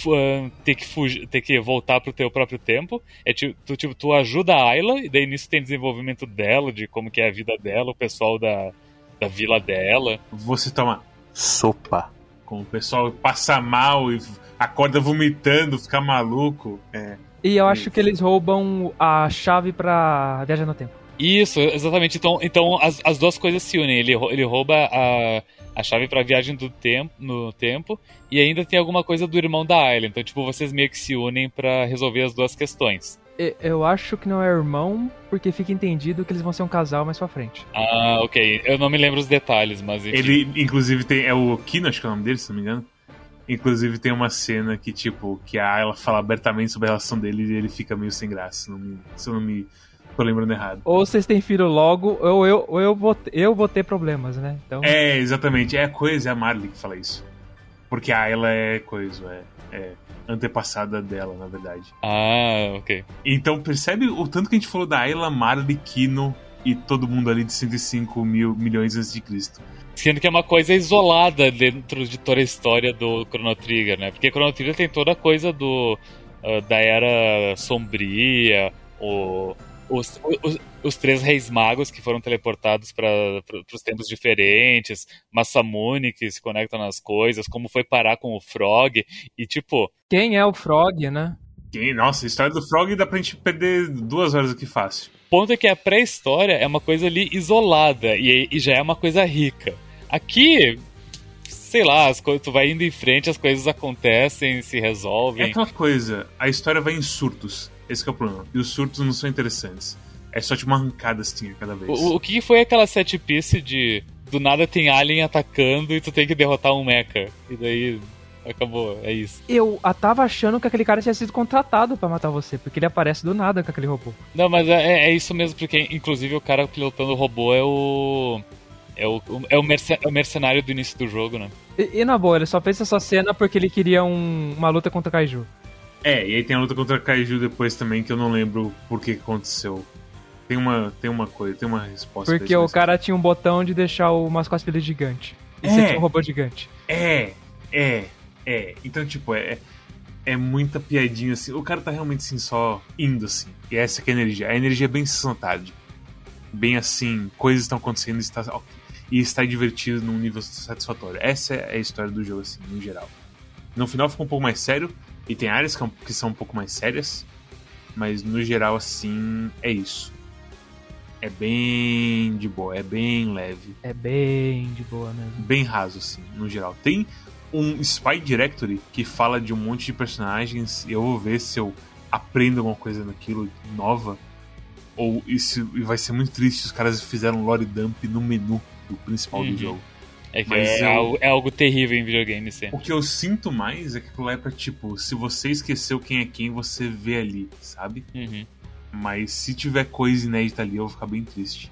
uh, ter que fugir, ter que voltar pro teu próprio tempo. É tipo, tu, tipo, tu ajuda a Ayla, e daí nisso tem desenvolvimento dela, de como que é a vida dela, o pessoal da, da vila dela. Você toma sopa com o pessoal passa mal e acorda vomitando, fica maluco. É. E eu acho que eles roubam a chave pra viajar no tempo. Isso, exatamente. Então, então as, as duas coisas se unem. Ele, ele rouba a, a chave pra viagem do tempo, no tempo e ainda tem alguma coisa do irmão da Ayla. Então, tipo, vocês meio que se unem para resolver as duas questões. Eu acho que não é irmão, porque fica entendido que eles vão ser um casal mais pra frente. Ah, ok. Eu não me lembro os detalhes, mas. Enfim. Ele, inclusive, tem. É o Kino, acho que é o nome dele, se não me engano. Inclusive, tem uma cena que, tipo, que a ela fala abertamente sobre a relação dele e ele fica meio sem graça, se, não me, se eu não me tô lembrando errado. Ou vocês têm filho logo, ou eu, ou eu, vou, eu vou ter problemas, né? Então... É, exatamente. É a coisa, é a Marley que fala isso. Porque a ela é coisa, é. é antepassada dela, na verdade. Ah, ok. Então percebe o tanto que a gente falou da Ayla, Marley, Kino e todo mundo ali de 105 mil milhões antes de Cristo. Sendo que é uma coisa isolada dentro de toda a história do Chrono Trigger, né? Porque Chrono Trigger tem toda a coisa do uh, da era sombria, o, os, os, os, três reis magos que foram teleportados para os tempos diferentes, Masamune que se conecta nas coisas, como foi parar com o Frog, e tipo. Quem é o Frog, né? Quem? Nossa, a história do Frog dá pra gente perder duas horas aqui fácil. O ponto é que a pré-história é uma coisa ali isolada e, e já é uma coisa rica. Aqui, sei lá, as coisas, tu vai indo em frente, as coisas acontecem, se resolvem. É aquela coisa, a história vai em surtos. Esse é o problema. E os surtos não são interessantes. É só tipo uma arrancada assim a cada vez. O, o que foi aquela set piece de do nada tem alien atacando e tu tem que derrotar um mecha? E daí acabou, é isso. Eu tava achando que aquele cara tinha sido contratado para matar você, porque ele aparece do nada com aquele robô. Não, mas é, é isso mesmo, porque inclusive o cara pilotando o robô é o. É o, é o, é o mercenário do início do jogo, né? E, e, na boa, ele só fez essa cena porque ele queria um, uma luta contra o Kaiju. É, e aí tem a luta contra Kaiju depois também, que eu não lembro por que aconteceu. Tem uma, tem uma coisa, tem uma resposta. Porque o cara tinha um botão de deixar o mascote dele gigante. E É. você tinha um robô gigante. É, é, é. Então, tipo, é, é muita piadinha assim. O cara tá realmente assim, só indo assim. E essa que é a energia. A energia é bem tarde. Bem assim, coisas estão acontecendo e está, e está divertido num nível satisfatório. Essa é a história do jogo, assim, no geral. No final fica um pouco mais sério. E tem áreas que, é que são um pouco mais sérias. Mas no geral, assim, é isso. É bem de boa, é bem leve É bem de boa mesmo. bem raso, assim, no geral. Tem um Spy Directory que fala de um monte de personagens e eu vou ver se eu aprendo alguma coisa naquilo nova. Ou isso e vai ser muito triste se os caras fizeram lore dump no menu do principal Uhum. do jogo. É que Mas é, eu- algo, é algo terrível em videogame sempre. O que eu sinto mais é que aquilo lá é pra, tipo, se você esqueceu quem é quem, você vê ali, sabe? Uhum. Mas se tiver coisa inédita ali, eu vou ficar bem triste.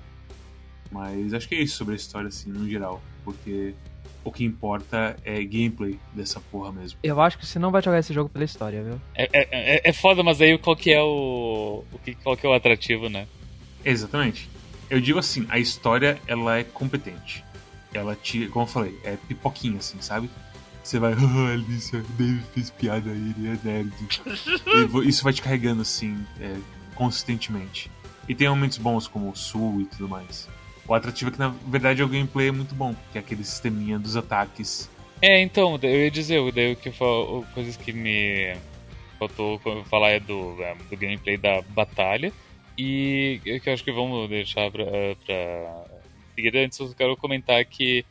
Mas acho que é isso sobre a história, assim, no geral. Porque o que importa é gameplay dessa porra mesmo. Eu acho que você não vai jogar esse jogo pela história, viu? É, é, é- é foda, mas aí qual que é o. o que, qual que é o atrativo, né? Exatamente. Eu digo assim, a história, ela é competente. Ela te, como eu falei, é pipoquinha, assim, sabe? Você vai, ah, Alicia, Dave fez piada aí, ele é nerd. e isso vai te carregando, assim, é, consistentemente. E tem momentos bons, como o Sul e tudo mais. O atrativo é que, na verdade, o gameplay é muito bom, que é aquele sisteminha dos ataques. É, então, eu ia dizer, daí o que fa- coisas que me faltou falar é do, é, do gameplay da batalha. E que eu acho que vamos deixar pra, pra seguir antes, eu quero comentar que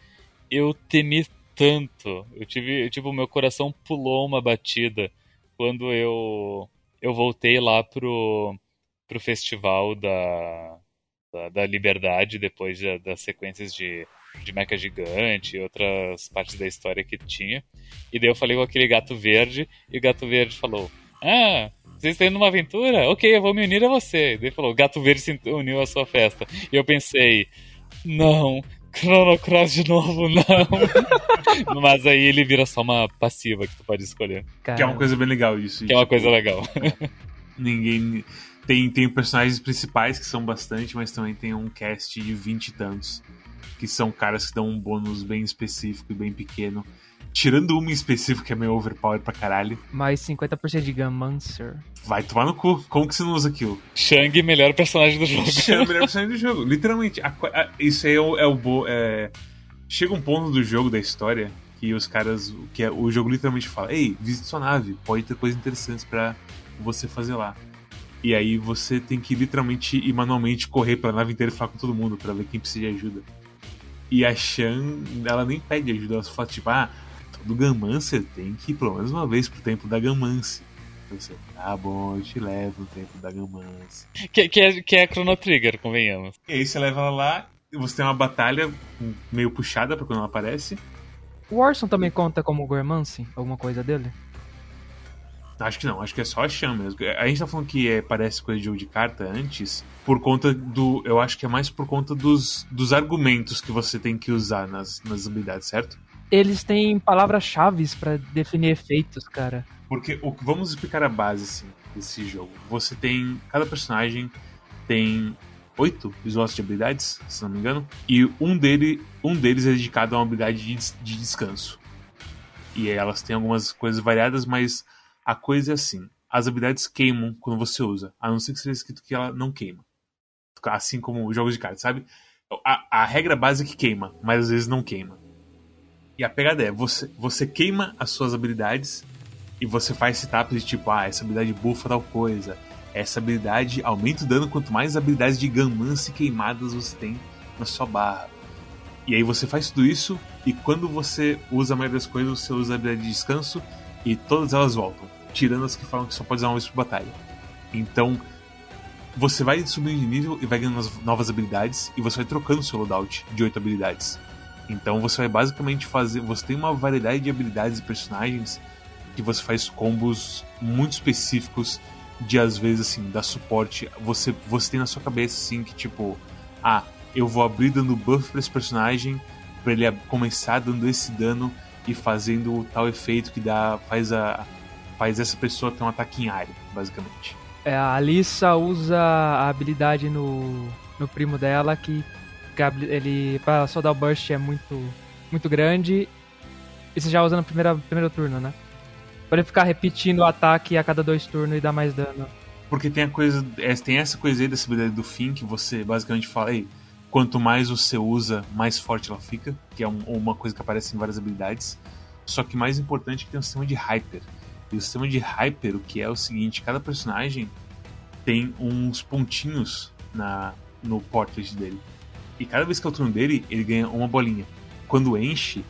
eu temi tanto. Eu tive, tipo, meu coração pulou uma batida quando eu eu voltei lá pro, pro festival da, da, da Liberdade, depois da- das sequências de, de Mecha Gigante e outras partes da história que tinha. E daí eu falei com aquele gato verde, e o gato verde falou: Ah, vocês estão indo numa aventura? Ok, eu vou me unir a você. Daí ele falou: O gato verde se uniu à sua festa. E eu pensei: Não, Chrono Cross de novo, não. Mas aí ele vira só uma passiva que tu pode escolher. Cara, Que é uma coisa bem legal isso. Que é uma tipo, coisa legal. Ninguém. Tem, tem personagens principais que são bastante, mas também tem um cast de 20 e tantos. Que são caras que dão um bônus bem específico e bem pequeno. Tirando uma em específico que é meio overpower pra caralho. Mais 50% de Gunmancer. Vai tomar no cu. Como que você não usa aquilo? Shang, melhor personagem do jogo. O melhor personagem do jogo. Literalmente. a a- isso aí é o, é o bo, é... Chega um ponto do jogo, da história, que os caras. que é, O jogo literalmente fala: Ei, visite sua nave, pode ter coisas interessantes pra você fazer lá. E aí você tem que literalmente e manualmente correr pela nave inteira e falar com todo mundo pra ver quem precisa de ajuda. E a Shan, ela nem pede ajuda, ela só fala tipo, ah, todo Gamancer tem que ir pelo menos uma vez pro templo da Gamance. Você, tá bom, eu te levo no templo da Gamance. Que, que, é, que é Chrono Trigger, convenhamos. E aí você leva ela lá, e você tem uma batalha meio puxada pra quando ela aparece. O Orson também conta como Gormancy? Alguma coisa dele? Acho que não, acho que é só a Shan mesmo. A gente tá falando que é, parece coisa de jogo de carta antes, por conta do. Eu acho que é mais por conta dos, dos argumentos que você tem que usar nas, nas habilidades, certo? Eles têm palavras-chave pra definir efeitos, cara. Porque o, vamos explicar a base assim, desse jogo. Você tem. Cada personagem tem oito slots de habilidades, se não me engano. E um, dele, um deles é dedicado a uma habilidade de, de descanso. E elas têm algumas coisas variadas, mas a coisa é assim: as habilidades queimam quando você usa, a não ser que seja escrito que ela não queima. Assim como os jogos de cartas, sabe? A, a regra básica é que queima, mas às vezes não queima. E a pegada é: você, você queima as suas habilidades e você faz setups de tipo, ah, essa habilidade buffa tal coisa. Essa habilidade aumenta o dano quanto mais habilidades de Ganmance queimadas você tem na sua barra. E aí você faz tudo isso, e quando você usa a maioria das coisas, você usa a habilidade de descanso, e todas elas voltam. Tirando as que falam que só pode usar uma vez por batalha. Então, você vai subindo de nível e vai ganhando as novas habilidades, e você vai trocando seu loadout de oito habilidades. Então você vai basicamente fazer. Você tem uma variedade de habilidades e personagens que você faz combos muito específicos de às vezes assim dar suporte você você tem na sua cabeça assim que tipo ah eu vou abrir dando buff para esse personagem para ele começar dando esse dano e fazendo tal efeito que dá faz a faz essa pessoa ter um ataque em área basicamente É, a Alissa usa a habilidade no, no primo dela que, ele para só dar o burst é muito muito grande. E você já usa no primeira, primeiro turno, né? Pra ele ficar repetindo o ataque a cada dois turnos e dar mais dano. Porque tem a coisa. é, Tem essa coisa aí dessa habilidade do fim que você basicamente fala, ei, quanto mais você usa, mais forte ela fica, que é um- uma coisa que aparece em várias habilidades. Só que mais importante é que tem um sistema de hyper. E o sistema de hyper, o que é o seguinte, cada personagem tem uns pontinhos na, no portrait dele. E cada vez que é o turno dele, ele ganha uma bolinha. Quando enche,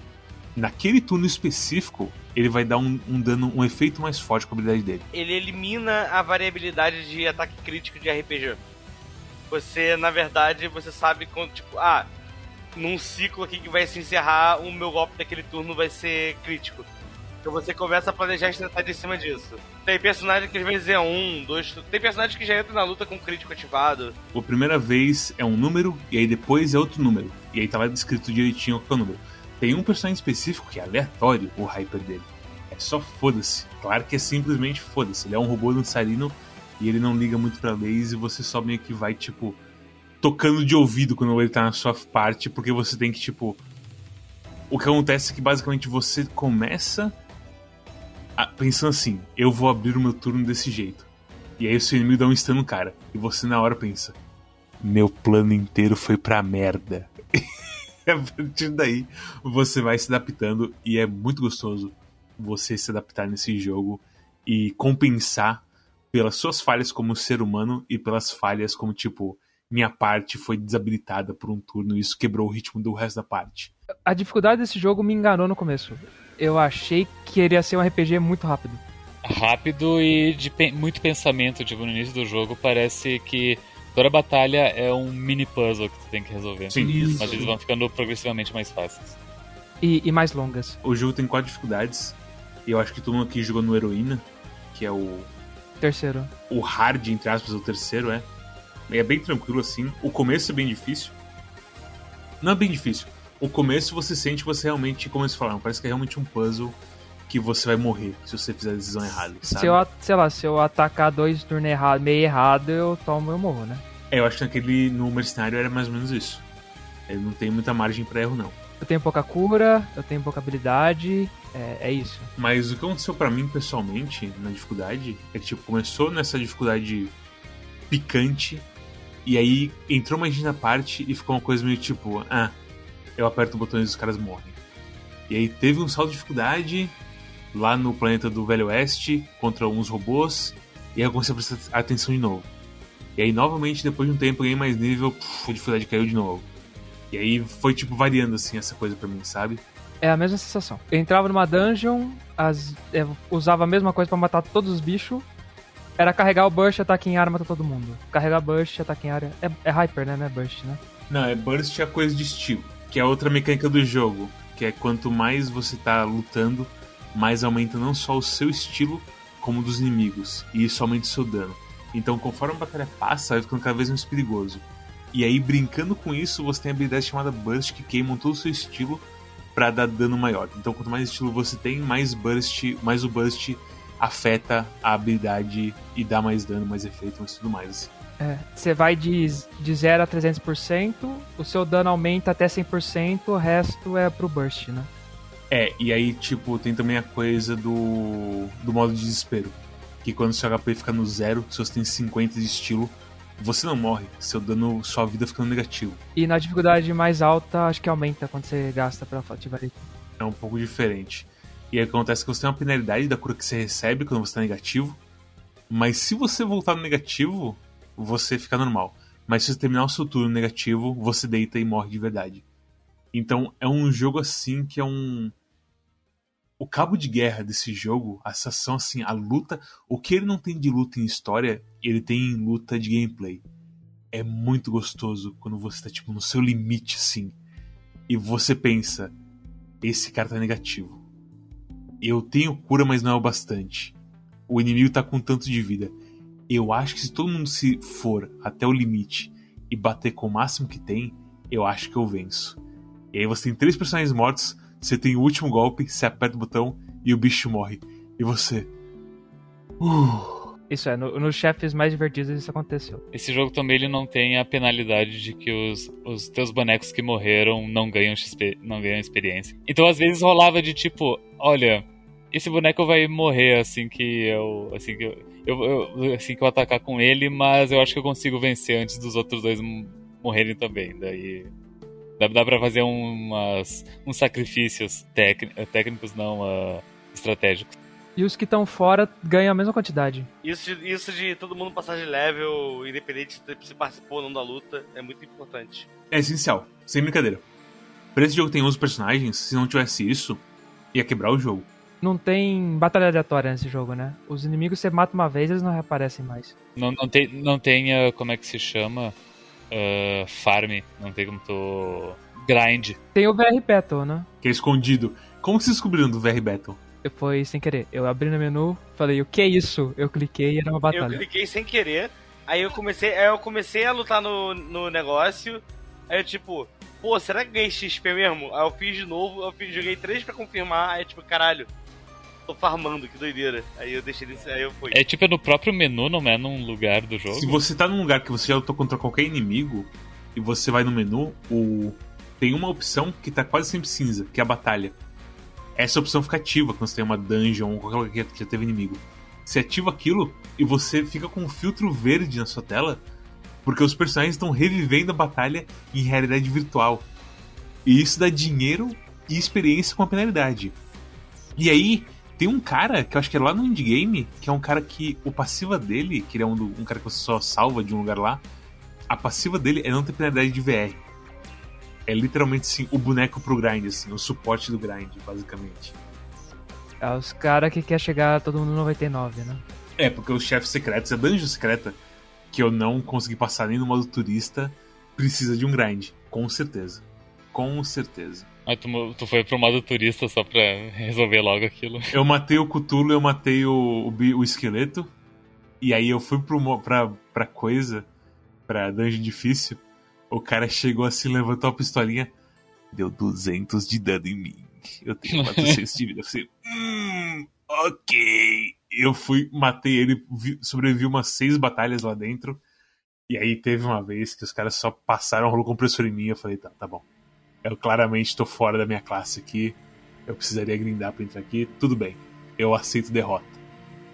naquele turno específico, ele vai dar um, um dano, um efeito mais forte com a habilidade dele. Ele elimina a variabilidade de ataque crítico de RPG. Você, na verdade, você sabe quando, tipo, ah, num ciclo aqui que vai se encerrar, o meu golpe daquele turno vai ser crítico. Então você começa a planejar a estratégia em cima disso. Tem personagem que às vezes é um, dois. Tem personagem que já entra na luta com crítico ativado. A primeira vez é um número, e aí depois é outro número. E aí tá lá descrito direitinho qual é o número. Tem um personagem específico que é aleatório o hyper dele. É só foda-se. Claro que é simplesmente foda-se. Ele é um robô dançarino e ele não liga muito pra leis e você só meio que vai, tipo, tocando de ouvido quando ele tá na sua parte, porque você tem que, tipo. O que acontece é que basicamente você começa pensando assim: eu vou abrir o meu turno desse jeito. E aí o seu inimigo dá um stun no cara. E você na hora pensa: meu plano inteiro foi pra merda. e a partir daí você vai se adaptando e é muito gostoso você se adaptar nesse jogo e compensar pelas suas falhas como ser humano e pelas falhas como tipo minha parte foi desabilitada por um turno e isso quebrou o ritmo do resto da parte. A dificuldade desse jogo me enganou no começo. Eu achei que iria ser um RPG muito rápido. Rápido e de pe- muito pensamento, tipo, no início do jogo parece que toda batalha é um mini puzzle que tu tem que resolver. Sim, Mas eles vão ficando progressivamente mais fáceis. E, e mais longas. O jogo tem quatro dificuldades e eu acho que todo mundo aqui jogou no Heroína, que é o Terceiro. o hard, entre aspas, o terceiro é. É bem tranquilo assim. O começo é bem difícil. Não é bem difícil. O começo você sente que você realmente, como eles falaram, parece que é realmente um puzzle que você vai morrer se você fizer a decisão errada. Sabe? Se eu, sei lá, se eu atacar dois turnos errado, meio errado, eu tomo, eu morro, né? É, eu acho que naquele no mercenário era mais ou menos isso. Ele não tem muita margem pra erro, não. Eu tenho pouca cura, eu tenho pouca habilidade, é, é isso. Mas o que aconteceu pra mim pessoalmente na dificuldade é que tipo, começou nessa dificuldade picante e aí entrou mais gente na parte e ficou uma coisa meio tipo, ah, eu aperto o botão e os caras morrem. E aí teve um salto de dificuldade lá no planeta do Velho Oeste contra uns robôs e aí eu comecei a prestar atenção de novo. E aí novamente depois de um tempo ganhei mais nível, puf, a dificuldade caiu de novo. E aí foi tipo variando assim essa coisa pra mim, sabe? É a mesma sensação. Eu entrava numa dungeon, as, usava a mesma coisa pra matar todos os bichos. Era carregar o burst, ataque em área, matar todo mundo. Carregar burst, ataque em área. É, é hyper, né? Não é burst, né? Não, é Burst é coisa de estilo, que é outra mecânica do jogo, que é quanto mais você tá lutando, mais aumenta não só o seu estilo, como o dos inimigos, e isso aumenta o seu dano. Então, conforme a batalha passa, vai ficando cada vez mais perigoso. E aí, brincando com isso, você tem a habilidade chamada Burst, que queima todo o seu estilo pra dar dano maior. Então, quanto mais estilo você tem, mais Burst, mais o Burst afeta a habilidade e dá mais dano, mais efeito, mas tudo mais. É. Você vai de, de 0 a 300%, o seu dano aumenta até 100%, o resto é pro burst, né? É, e aí, tipo, tem também a coisa do, do modo de desespero. Que quando seu HP fica no zero, se você tem 50 de estilo, você não morre. Seu dano, sua vida fica no negativo. E na dificuldade mais alta, acho que aumenta quando você gasta pra ativar ele. É um pouco diferente. E aí acontece que você tem uma penalidade da cura que você recebe quando você tá negativo. Mas se você voltar no negativo, você fica normal. Mas se você terminar o seu turno negativo, você deita e morre de verdade. Então é um jogo assim que é um. O cabo de guerra desse jogo, a sensação assim, a luta. O que ele não tem de luta em história, ele tem em luta de gameplay. É muito gostoso quando você tá tipo no seu limite assim. E você pensa, esse cara tá negativo. Eu tenho cura, mas não é o bastante. O inimigo tá com tanto de vida. Eu acho que se todo mundo se for até o limite e bater com o máximo que tem, eu acho que eu venço. E aí você tem três personagens mortos, você tem o último golpe, você aperta o botão e o bicho morre. E você. Uh, Isso é, no- nos chefes mais divertidos isso aconteceu. Esse jogo também ele não tem a penalidade de que os, os teus bonecos que morreram não ganham XP, não ganham experiência. Então às vezes rolava de tipo, olha, esse boneco vai morrer assim que eu, assim que eu, eu- eu- assim que eu atacar com ele, mas eu acho que eu consigo vencer antes dos outros dois morrerem também. Daí dá, dá para fazer umas uns sacrifícios técni- técnicos não ah, estratégicos. E os que estão fora ganham a mesma quantidade. Isso de, isso de todo mundo passar de level, independente de se participou ou não da luta, é muito importante. É essencial, sem brincadeira. Pra esse jogo tem 11 personagens, se não tivesse isso, ia quebrar o jogo. Não tem batalha aleatória nesse jogo, né? Os inimigos você mata uma vez, eles não reaparecem mais. Não, não tem, não tem ah, como é que se chama? Ah, farm, não tem como tu. Grind. Tem o VR Battle, né? Que é escondido. Como que vocês descobriram do VR Battle? Foi sem querer. Eu abri no menu, falei, o que é isso? Eu cliquei e era uma Eu batalha. cliquei sem querer, aí eu comecei, aí eu comecei a lutar no, no negócio, aí eu tipo, pô, será que ganhei XP mesmo? Aí eu fiz de novo, eu fiz, joguei três pra confirmar, aí tipo, caralho, tô farmando, que doideira. Aí eu deixei desse, aí eu fui. É tipo é no próprio menu, não é num lugar do jogo. Se você tá num lugar que você já lutou contra qualquer inimigo e você vai no menu, o... tem uma opção que tá quase sempre cinza, que é a batalha. Essa opção fica ativa quando você tem uma dungeon ou qualquer lugar que já teve inimigo. Você ativa aquilo e você fica com um filtro verde na sua tela, porque os personagens estão revivendo a batalha em realidade virtual. E isso dá dinheiro e experiência com a penalidade. E aí, tem um cara que eu acho que é lá no indie game, que é um cara que o passiva dele, que ele é um, do- um cara que você só salva de um lugar lá, a passiva dele é não ter penalidade de VR. É literalmente assim, o boneco pro grind, assim, o suporte do grind, basicamente. É os caras que quer chegar todo mundo no 99, né? É, porque os chefes secretos, a dungeon secreta, que eu não consegui passar nem no modo turista, precisa de um grind. Com certeza. Com certeza. Ah, tu, tu foi pro modo turista só pra resolver logo aquilo. Eu matei o Cthulhu, eu matei o, o, o esqueleto. E aí eu fui pro, pra, pra coisa, pra dungeon difícil. O cara chegou assim, levantou a pistolinha. Deu 200 de dano em mim. Eu tenho 400 de vida. Eu falei, hum, ok. Eu fui, matei ele, vi- sobrevivi umas seis batalhas lá dentro. E aí teve uma vez que os caras só passaram rolo compressor em mim. Eu falei, tá, tá bom. Eu claramente tô fora da minha classe aqui. Eu precisaria grindar pra entrar aqui. Tudo bem. Eu aceito derrota.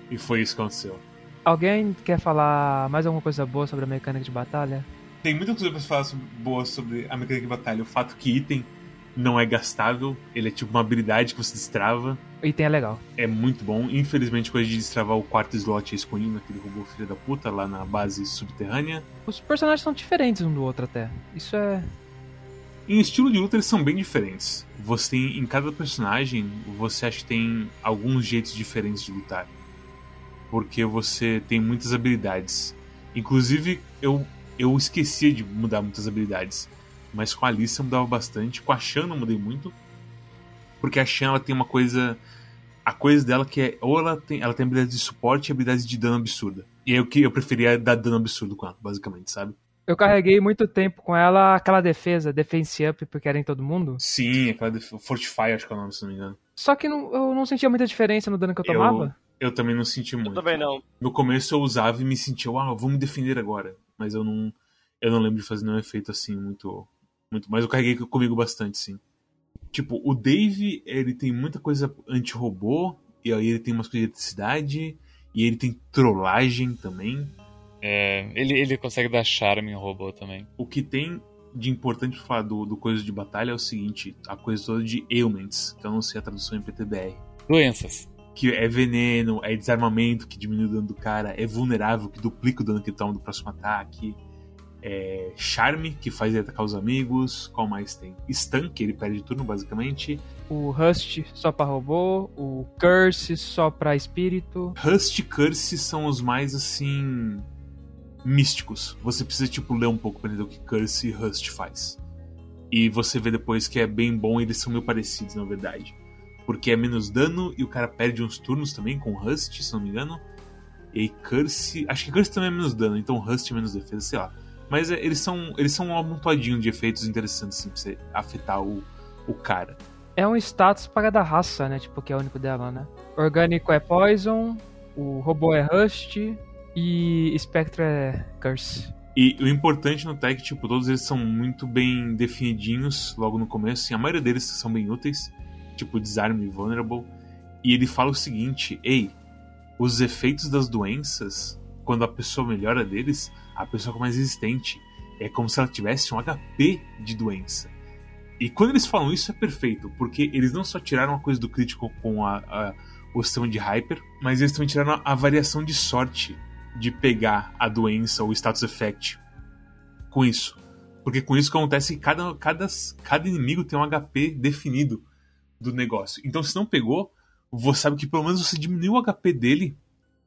E foi isso que aconteceu. Alguém quer falar mais alguma coisa boa sobre a mecânica de batalha? Tem muita coisa pra se falar sobre, boa sobre a mecânica de batalha. O fato que item não é gastável, ele é tipo uma habilidade que você destrava. O item é legal. É muito bom. Infelizmente, coisa de destravar o quarto slot é escondido naquele robô filho da puta lá na base subterrânea. Os personagens são diferentes um do outro até. Isso é. Em estilo de luta, eles são bem diferentes. Você tem, em cada personagem, você acha que tem alguns jeitos diferentes de lutar. Porque você tem muitas habilidades. Inclusive, eu, eu esquecia de mudar muitas habilidades. Mas com a Alice eu mudava bastante. Com a Shan não mudei muito. Porque a Shan ela tem uma coisa. A coisa dela que é. Ou ela tem, ela tem habilidade de suporte e habilidade de dano absurda. E o que eu preferia dar dano absurdo com ela, basicamente, sabe? Eu carreguei muito tempo com ela aquela defesa, Defense Up, porque era em todo mundo. Sim, aquela def- Fortify, acho que é o nome, se não me engano. Só que não- eu não sentia muita diferença no dano que eu tomava. Eu também não senti Eu muito. também não. No começo eu usava e me sentia, ah, vou me defender agora. Mas eu não. Eu não lembro de fazer nenhum efeito assim muito. muito mas eu carreguei comigo bastante, sim. Tipo, o Dave, ele tem muita coisa anti-robô, e aí ele tem umas coisas de eletricidade, e ele tem trollagem também. É, ele, ele consegue dar charme em robô também. O que tem de importante pra falar do, do coisa de batalha é o seguinte: a coisa toda de ailments, que eu não sei a tradução em PTBR. Doenças. que é veneno, é desarmamento que diminui o dano do cara, é vulnerável que duplica o dano que toma do próximo ataque, é charme que faz ele atacar os amigos, qual mais tem? Stun, que ele perde turno basicamente, O Rust só pra robô, o Curse só pra espírito. Rust e Curse são os mais assim místicos. Você precisa tipo ler um pouco pra entender o que Curse e Rust faz. E você vê depois que é bem bom, eles são meio parecidos na verdade. Porque é menos dano e o cara perde uns turnos também com Rust, se não me engano. E Curse. Acho que Curse também é menos dano, então Rust é menos defesa, sei lá. Mas é, eles são. Eles são um amontoadinho de efeitos interessantes assim, pra você afetar o, o cara. É um status para cada raça, né? Tipo, que é o único dela, né? Orgânico é Poison, o robô é Rust e Spectre é Curse. E o importante no que, tipo, todos eles são muito bem definidinhos logo no começo. Assim, a maioria deles são bem úteis, tipo Disarm e Vulnerable. E ele fala o seguinte: Ei, os efeitos das doenças, quando a pessoa melhora deles, a pessoa fica mais resistente. É como se ela tivesse um HP de doença. E quando eles falam isso é perfeito, porque eles não só tiraram a coisa do crítico com a, a, o sistema de Hyper, mas eles também tiraram a, a variação de sorte de pegar a doença ou status effect com isso. Porque com isso acontece que cada, cada, cada inimigo tem um HP definido do negócio. Então se não pegou, você sabe que pelo menos você diminuiu o HP dele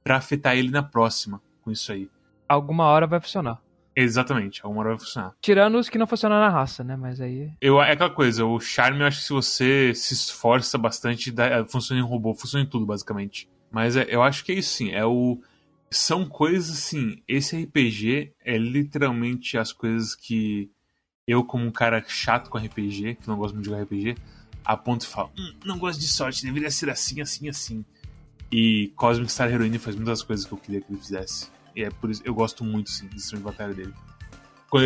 para afetar ele na próxima com isso aí. Alguma hora vai funcionar. Exatamente, alguma hora vai funcionar. Tirando os que não funcionam na raça, né? Mas aí. Eu, é aquela coisa, o charme eu acho que se você se esforça bastante, dá, funciona em robô, funciona em tudo, basicamente. Mas é, eu acho que é isso sim. É o são coisas assim. Esse RPG é literalmente as coisas que eu, como um cara chato com RPG, que não gosto muito de jogar RPG, aponto e falo: hum, não gosto de sorte, deveria ser assim, assim, assim. E Cosmic Star Heroine faz muitas coisas que eu queria que ele fizesse. E é por isso eu gosto muito, sim, do sistema de batalha dele.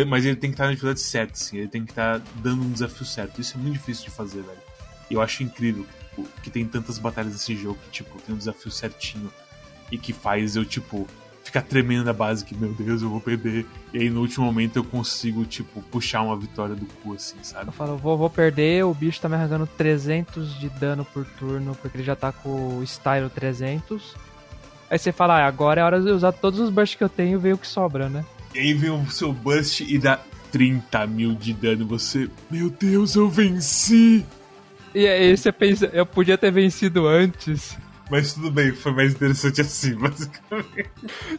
Mas ele tem que estar na dificuldade certa, sim. Ele tem que estar dando um desafio certo. Isso é muito difícil de fazer, velho. E eu acho incrível que, tipo, que tem tantas batalhas nesse jogo que, tipo, tem um desafio certinho e que faz eu, tipo, ficar tremendo na base que, meu Deus, eu vou perder. E aí no último momento eu consigo, tipo, puxar uma vitória do cu, assim, sabe? Eu falo, vou, vou perder, o bicho tá me arrancando 300 de dano por turno, porque ele já tá com o Stylo 300. Aí você fala, ah, agora é hora de usar todos os bursts que eu tenho e ver o que sobra, né? E aí vem o seu burst e dá 30 mil de dano. Você, meu Deus, eu venci! E aí você pensa, eu podia ter vencido antes. Mas tudo bem, foi mais interessante assim, basicamente.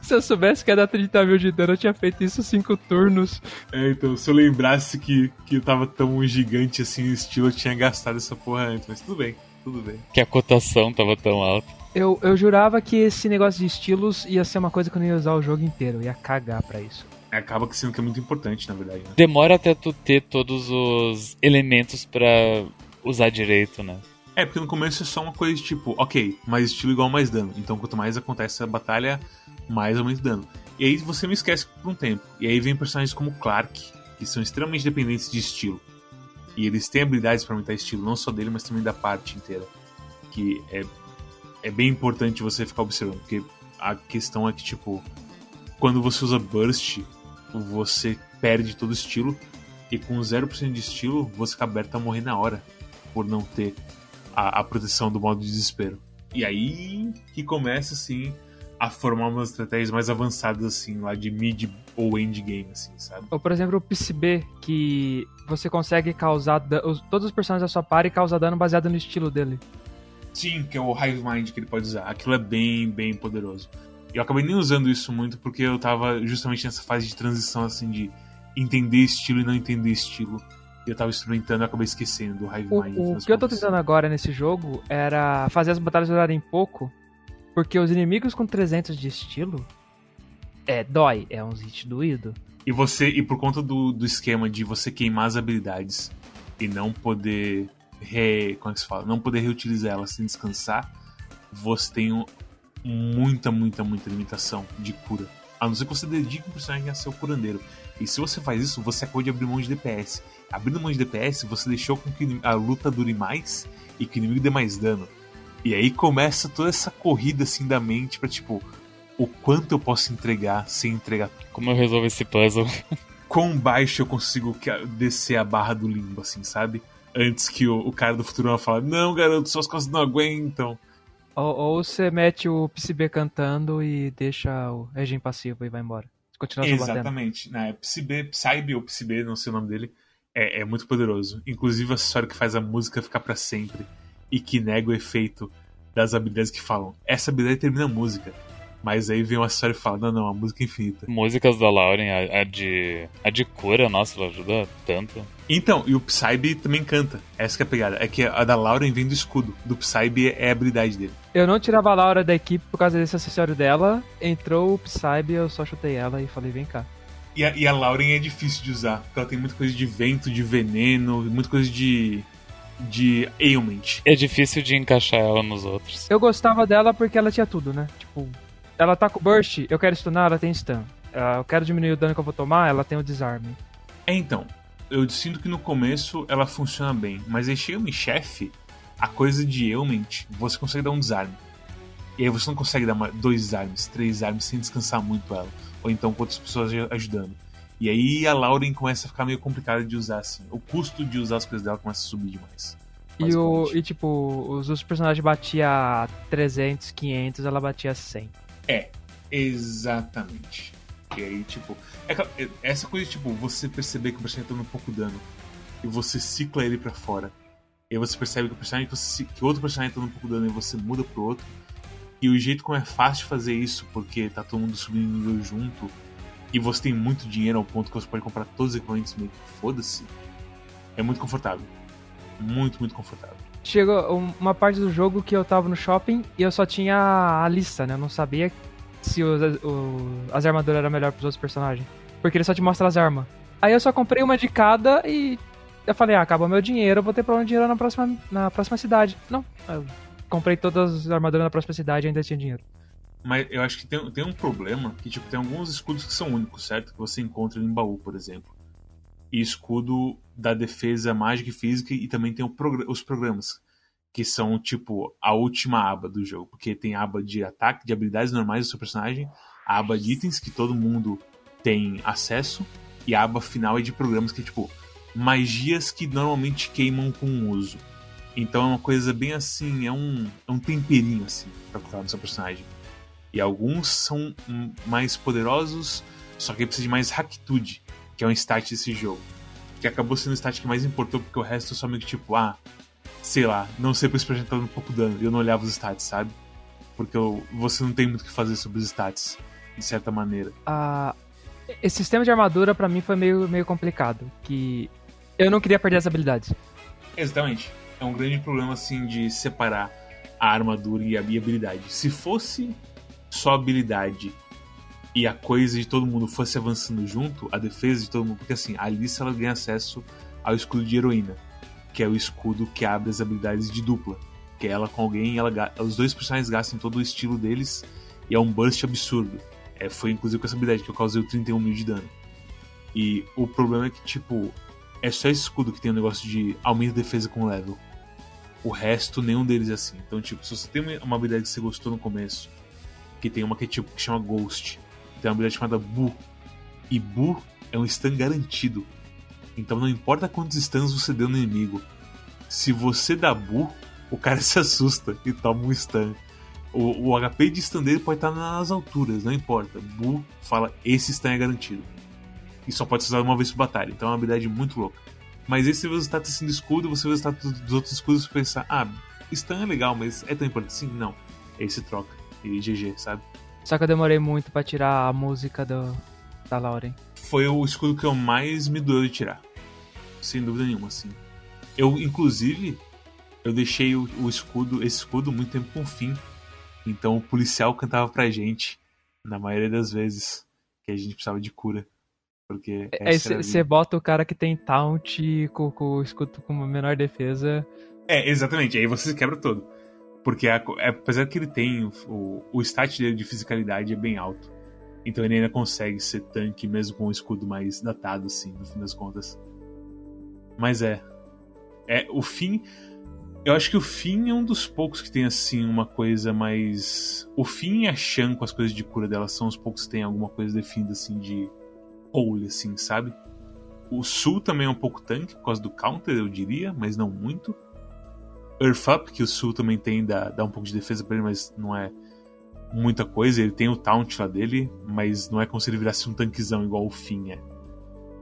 Se eu soubesse que ia dar 30 mil de dano, eu tinha feito isso 5 turnos. É, então, se eu lembrasse que, que eu tava tão gigante assim no estilo, eu tinha gastado essa porra antes. Mas tudo bem, tudo bem. Que a cotação tava tão alta. Eu, eu jurava que esse negócio de estilos ia ser uma coisa que eu não ia usar o jogo inteiro, eu ia cagar pra isso. Acaba que sendo que é muito importante, na verdade. Né? Demora até tu ter todos os elementos para usar direito, né? É, porque no começo é só uma coisa tipo, ok, mais estilo igual mais dano. Então quanto mais acontece a batalha, mais aumenta dano. E aí você não esquece por um tempo. E aí vem personagens como Clark, que são extremamente dependentes de estilo. E eles têm habilidades para aumentar estilo, não só dele, mas também da parte inteira. Que é, é bem importante você ficar observando, porque a questão é que, tipo, quando você usa Burst, você perde todo o estilo, e com 0% de estilo, você fica aberto a morrer na hora, por não ter a, a proteção do modo de desespero. E aí que começa, assim, a formar umas estratégias mais avançadas, assim, lá de mid ou endgame, assim, sabe? Ou, por exemplo, o PCB, que você consegue causar... Todos os personagens da sua party causam dano baseado no estilo dele. Sim, que é o Hive Mind que ele pode usar. Aquilo é bem, bem poderoso. Eu acabei nem usando isso muito porque eu tava justamente nessa fase de transição, assim, de entender estilo e não entender estilo eu tava experimentando e acabei esquecendo do Hive Mind. O, o que eu tô tentando agora nesse jogo era fazer as batalhas durarem pouco, porque os inimigos com 300 de estilo é dói, é um hit doído. E você e por conta do, do esquema de você queimar as habilidades e não poder re, como é que se fala, não poder reutilizar elas sem descansar, você tem um, muita, muita, muita limitação de cura. A não ser que você dedique o personagem a ser o curandeiro. E se você faz isso, você acabou de abrir mão de DPS abrindo mão de DPS, você deixou com que a luta dure mais e que o inimigo dê mais dano. E aí começa toda essa corrida assim da mente para tipo, o quanto eu posso entregar sem entregar. Como eu resolvo esse puzzle? Quão baixo eu consigo descer a barra do limbo, assim, sabe? Antes que o, o cara do futuro fale, não, garoto, suas costas não aguentam. Ou, ou você mete o PCB cantando e deixa o regime passivo e vai embora. Continua Exatamente. Na né? PCB, Psybe ou PCB, não sei o nome dele é, é muito poderoso. Inclusive, o acessório que faz a música ficar para sempre e que nega o efeito das habilidades que falam. Essa habilidade termina a música. Mas aí vem uma história e fala, não, não, a música é infinita. Músicas da Lauren, a, a, de. A de cura, nossa, ela ajuda tanto. Então, e o Psybe também canta. Essa que é a pegada. É que a da Lauren vem do escudo. Do Psybe é a habilidade dele. Eu não tirava a Laura da equipe por causa desse acessório dela. Entrou o Psybe, eu só chutei ela e falei, vem cá. E a, e a Lauren é difícil de usar, porque ela tem muita coisa de vento, de veneno, muita coisa de. de ailment. É difícil de encaixar ela nos outros. Eu gostava dela porque ela tinha tudo, né? Tipo, ela tá com burst, eu quero stunar, ela tem stun. Ah, Eu quero diminuir o dano que eu vou tomar, ela tem o desarme. É, então, eu sinto que no começo ela funciona bem, mas aí chega em chefe, a coisa de ailment, você consegue dar um desarme. E aí você não consegue dar dois desarmes, três desarmes sem descansar muito ela. Ou então com outras pessoas aj- ajudando. E aí a Lauren começa a ficar meio complicada de usar assim. O custo de usar as coisas dela começa a subir demais. E, o, e tipo, os outros personagens batia 300, 500, ela batia 100. É, exatamente. E aí, tipo, é é- essa coisa, tipo, você perceber que o personagem tá dando pouco dano e você cicla ele pra fora. E aí você percebe que o personagem que, você, que outro personagem tá dando pouco dano e você muda pro outro. E o jeito como é fácil de fazer isso, porque tá todo mundo subindo nível junto e você tem muito dinheiro ao ponto que você pode comprar todos os equipamentos meio que foda-se, é muito confortável. Muito, muito confortável. Chegou um- uma parte do jogo que eu tava no shopping e eu só tinha a lista, né? Eu não sabia se os, o- as armaduras eram melhor pros outros personagens. Porque ele só te mostra as armas. Aí eu só comprei uma de cada e eu falei, ah, acabou meu dinheiro, eu vou ter problema de dinheiro na próxima, na próxima cidade. Não, eu comprei todas as armaduras na próxima cidade e ainda tinha dinheiro. Mas eu acho que tem, tem um problema que, tipo, tem alguns escudos que são únicos, certo? Que você encontra em baú, por exemplo. E escudo da defesa mágica e física e também tem o progr- os programas. Que são, tipo, a última aba do jogo. Porque tem a aba de ataque, de habilidades normais do seu personagem, a aba de itens que todo mundo tem acesso, e a aba final é de programas que, tipo, magias que normalmente queimam com o uso. Então é uma coisa bem assim, é um, é um temperinho assim pra colocar no seu personagem. E alguns são mais poderosos, só que precisa de mais hackitude, que é um stat desse jogo. Que acabou sendo o stat que mais importou, porque o resto é só meio que tipo, ah, sei lá, não sei projeto tá dando pouco dano. E eu não olhava os stats, sabe? Porque eu- você não tem muito o que fazer sobre os stats, de certa maneira. Ah, esse sistema de armadura pra mim foi meio, meio complicado. Que eu não queria perder as habilidades. Exatamente. É um grande problema, assim, de separar a armadura e a e a habilidade. Se fosse só habilidade e a coisa de todo mundo fosse avançando junto, a defesa de todo mundo, porque assim, a Alice ela ganha acesso ao escudo de heroína, que é o escudo que abre as habilidades de dupla. Que é ela com alguém, ela, os dois personagens gastam todo o estilo deles e é um burst absurdo. É, foi inclusive com essa habilidade que eu causei o 31 mil de dano. E o problema é que, tipo, é só esse escudo que tem o negócio de aumento de defesa com level. O resto, nenhum deles é assim. Então, tipo, se você tem uma- habilidade que você gostou no começo, que tem uma que, tipo, que chama Ghost, tem uma habilidade chamada Bu. E Bu é um stun garantido. Então não importa quantos stuns você deu no inimigo. Se você dá Bu, o cara se assusta e toma um stun. O, o HP de stun dele pode estar nas alturas, não importa. Bu fala, esse stun é garantido. E só pode ser usado uma vez por batalha. Então é uma habilidade muito louca. Mas aí você vê os status assim do escudo, você vê os status dos outros escudos e pensa, ah, stun é legal, mas é tão importante assim? Não. Aí você troca. E GG, sabe? Só que eu demorei muito pra tirar a música do, da Lauren. Foi o escudo que eu mais me doeu de tirar. Sem dúvida nenhuma, assim. Eu, inclusive, eu deixei o, o escudo, esse escudo muito tempo com fim. Então o policial cantava pra gente, na maioria das vezes, que a gente precisava de cura. Porque a você vida. bota o cara que tem taunt com, com o escudo com uma menor defesa. É, exatamente. Aí você se quebra todo. Porque a- é, apesar que ele tem o, o, o stat dele de fisicalidade é bem alto. Então ele ainda consegue ser tanque mesmo com um escudo mais datado, assim, no fim das contas. Mas é. É, o fim. Eu acho que o fim é um dos poucos que tem, assim, uma coisa mais. O fim e a Shan com as coisas de cura dela são os poucos que tem alguma coisa definida, assim, de. Hole, assim, sabe? O Sul também é um pouco tanque, por causa do counter, eu diria, mas não muito. Earth Up, que o Sul também tem, dá, dá um pouco de defesa pra ele, mas não é muita coisa. Ele tem o taunt lá dele, mas não é como se ele virasse um tanquezão igual o Finn é.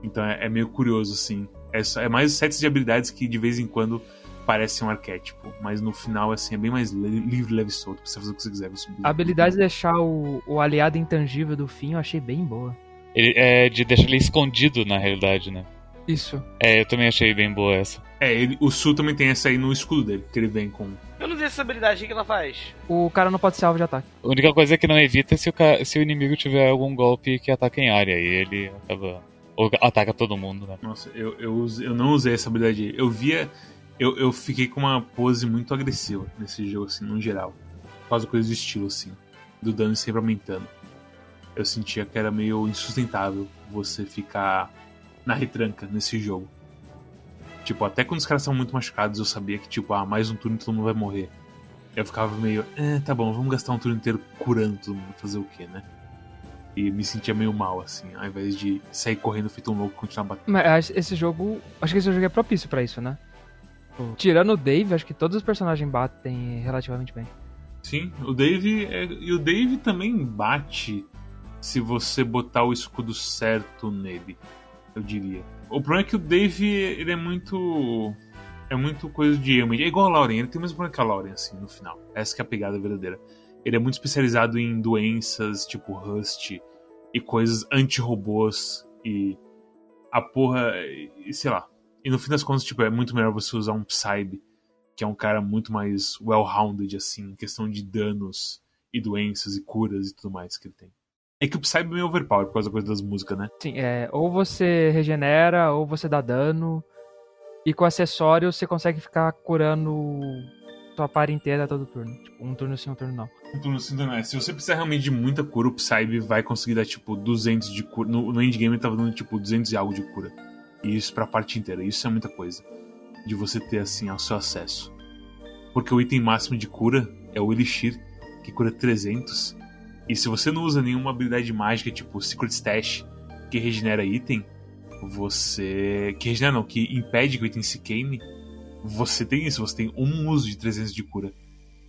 Então é, é meio curioso, assim. É, só- é mais sets de habilidades que de vez em quando parecem um arquétipo, mas no final, assim, é bem mais li- livre, leve e solto, pra você fazer o que você quiser. A habilidade de deixar o, o aliado intangível do fim eu achei bem boa. Ele é de deixar ele escondido, na realidade, né? Isso. É, eu também achei bem boa essa. É, ele- o Sul também tem essa aí no escudo dele, que ele vem com. Eu não sei essa habilidade, o que ela faz? O cara não pode ser alvo de ataque. A única coisa que não evita é se o, ca- se o inimigo tiver algum golpe que ataca em área, e ele acaba. Ou ataca todo mundo, né? Nossa, eu, eu, eu não usei essa habilidade. aí. Eu via Eu, eu fiquei com uma pose muito agressiva nesse jogo, assim, no geral. Da coisa do estilo, assim. Do dano sempre aumentando. Eu sentia que era meio insustentável você ficar na retranca nesse jogo. Tipo, até quando os caras são muito machucados, eu sabia que, tipo, ah, mais um turno todo mundo vai morrer. Eu ficava meio, eh, tá bom, vamos gastar um turno inteiro curando todo mundo, fazer o quê, né? E me sentia meio mal, assim, ao invés de sair correndo feito um louco e continuar batendo. Mas esse jogo. Acho que esse jogo é propício pra isso, né? Tirando o Dave, acho que todos os personagens batem relativamente bem. Sim, o Dave. É... E o Dave também bate se você botar o escudo certo nele, eu diria. O problema é que o Dave, ele é muito. É muito coisa de emo. É igual a Lauren, ele tem o mesmo problema que a Lauren, assim, no final. Essa que é a pegada verdadeira. Ele é muito especializado em doenças tipo Rust e coisas anti-robôs e a porra. E, sei lá. E no fim das contas, tipo, é muito melhor você usar um Psybe, que é um cara muito mais well-rounded, assim, em questão de danos e doenças e curas e tudo mais que ele tem. É que o Psybe é meio overpower por causa da coisa das músicas, né? Sim, é. Ou você regenera, ou você dá dano. E com acessório você consegue ficar curando tua par inteira todo turno. Tipo, um turno sim, um turno não. Um turno sim, um turno não. Se você precisar realmente de muita cura, o Psybe vai conseguir dar, tipo, 200 de cura. No, no endgame ele tava dando, tipo, 200 e algo de cura. E isso pra parte inteira. Isso é muita coisa. De você ter, assim, ao seu acesso. Porque o item máximo de cura é o Elixir, que cura 300. E se você não usa nenhuma habilidade mágica, tipo Secret Stash, que regenera item, você. Que regenera não, que impede que o item se queime, você tem isso, você tem um uso de 300 de cura.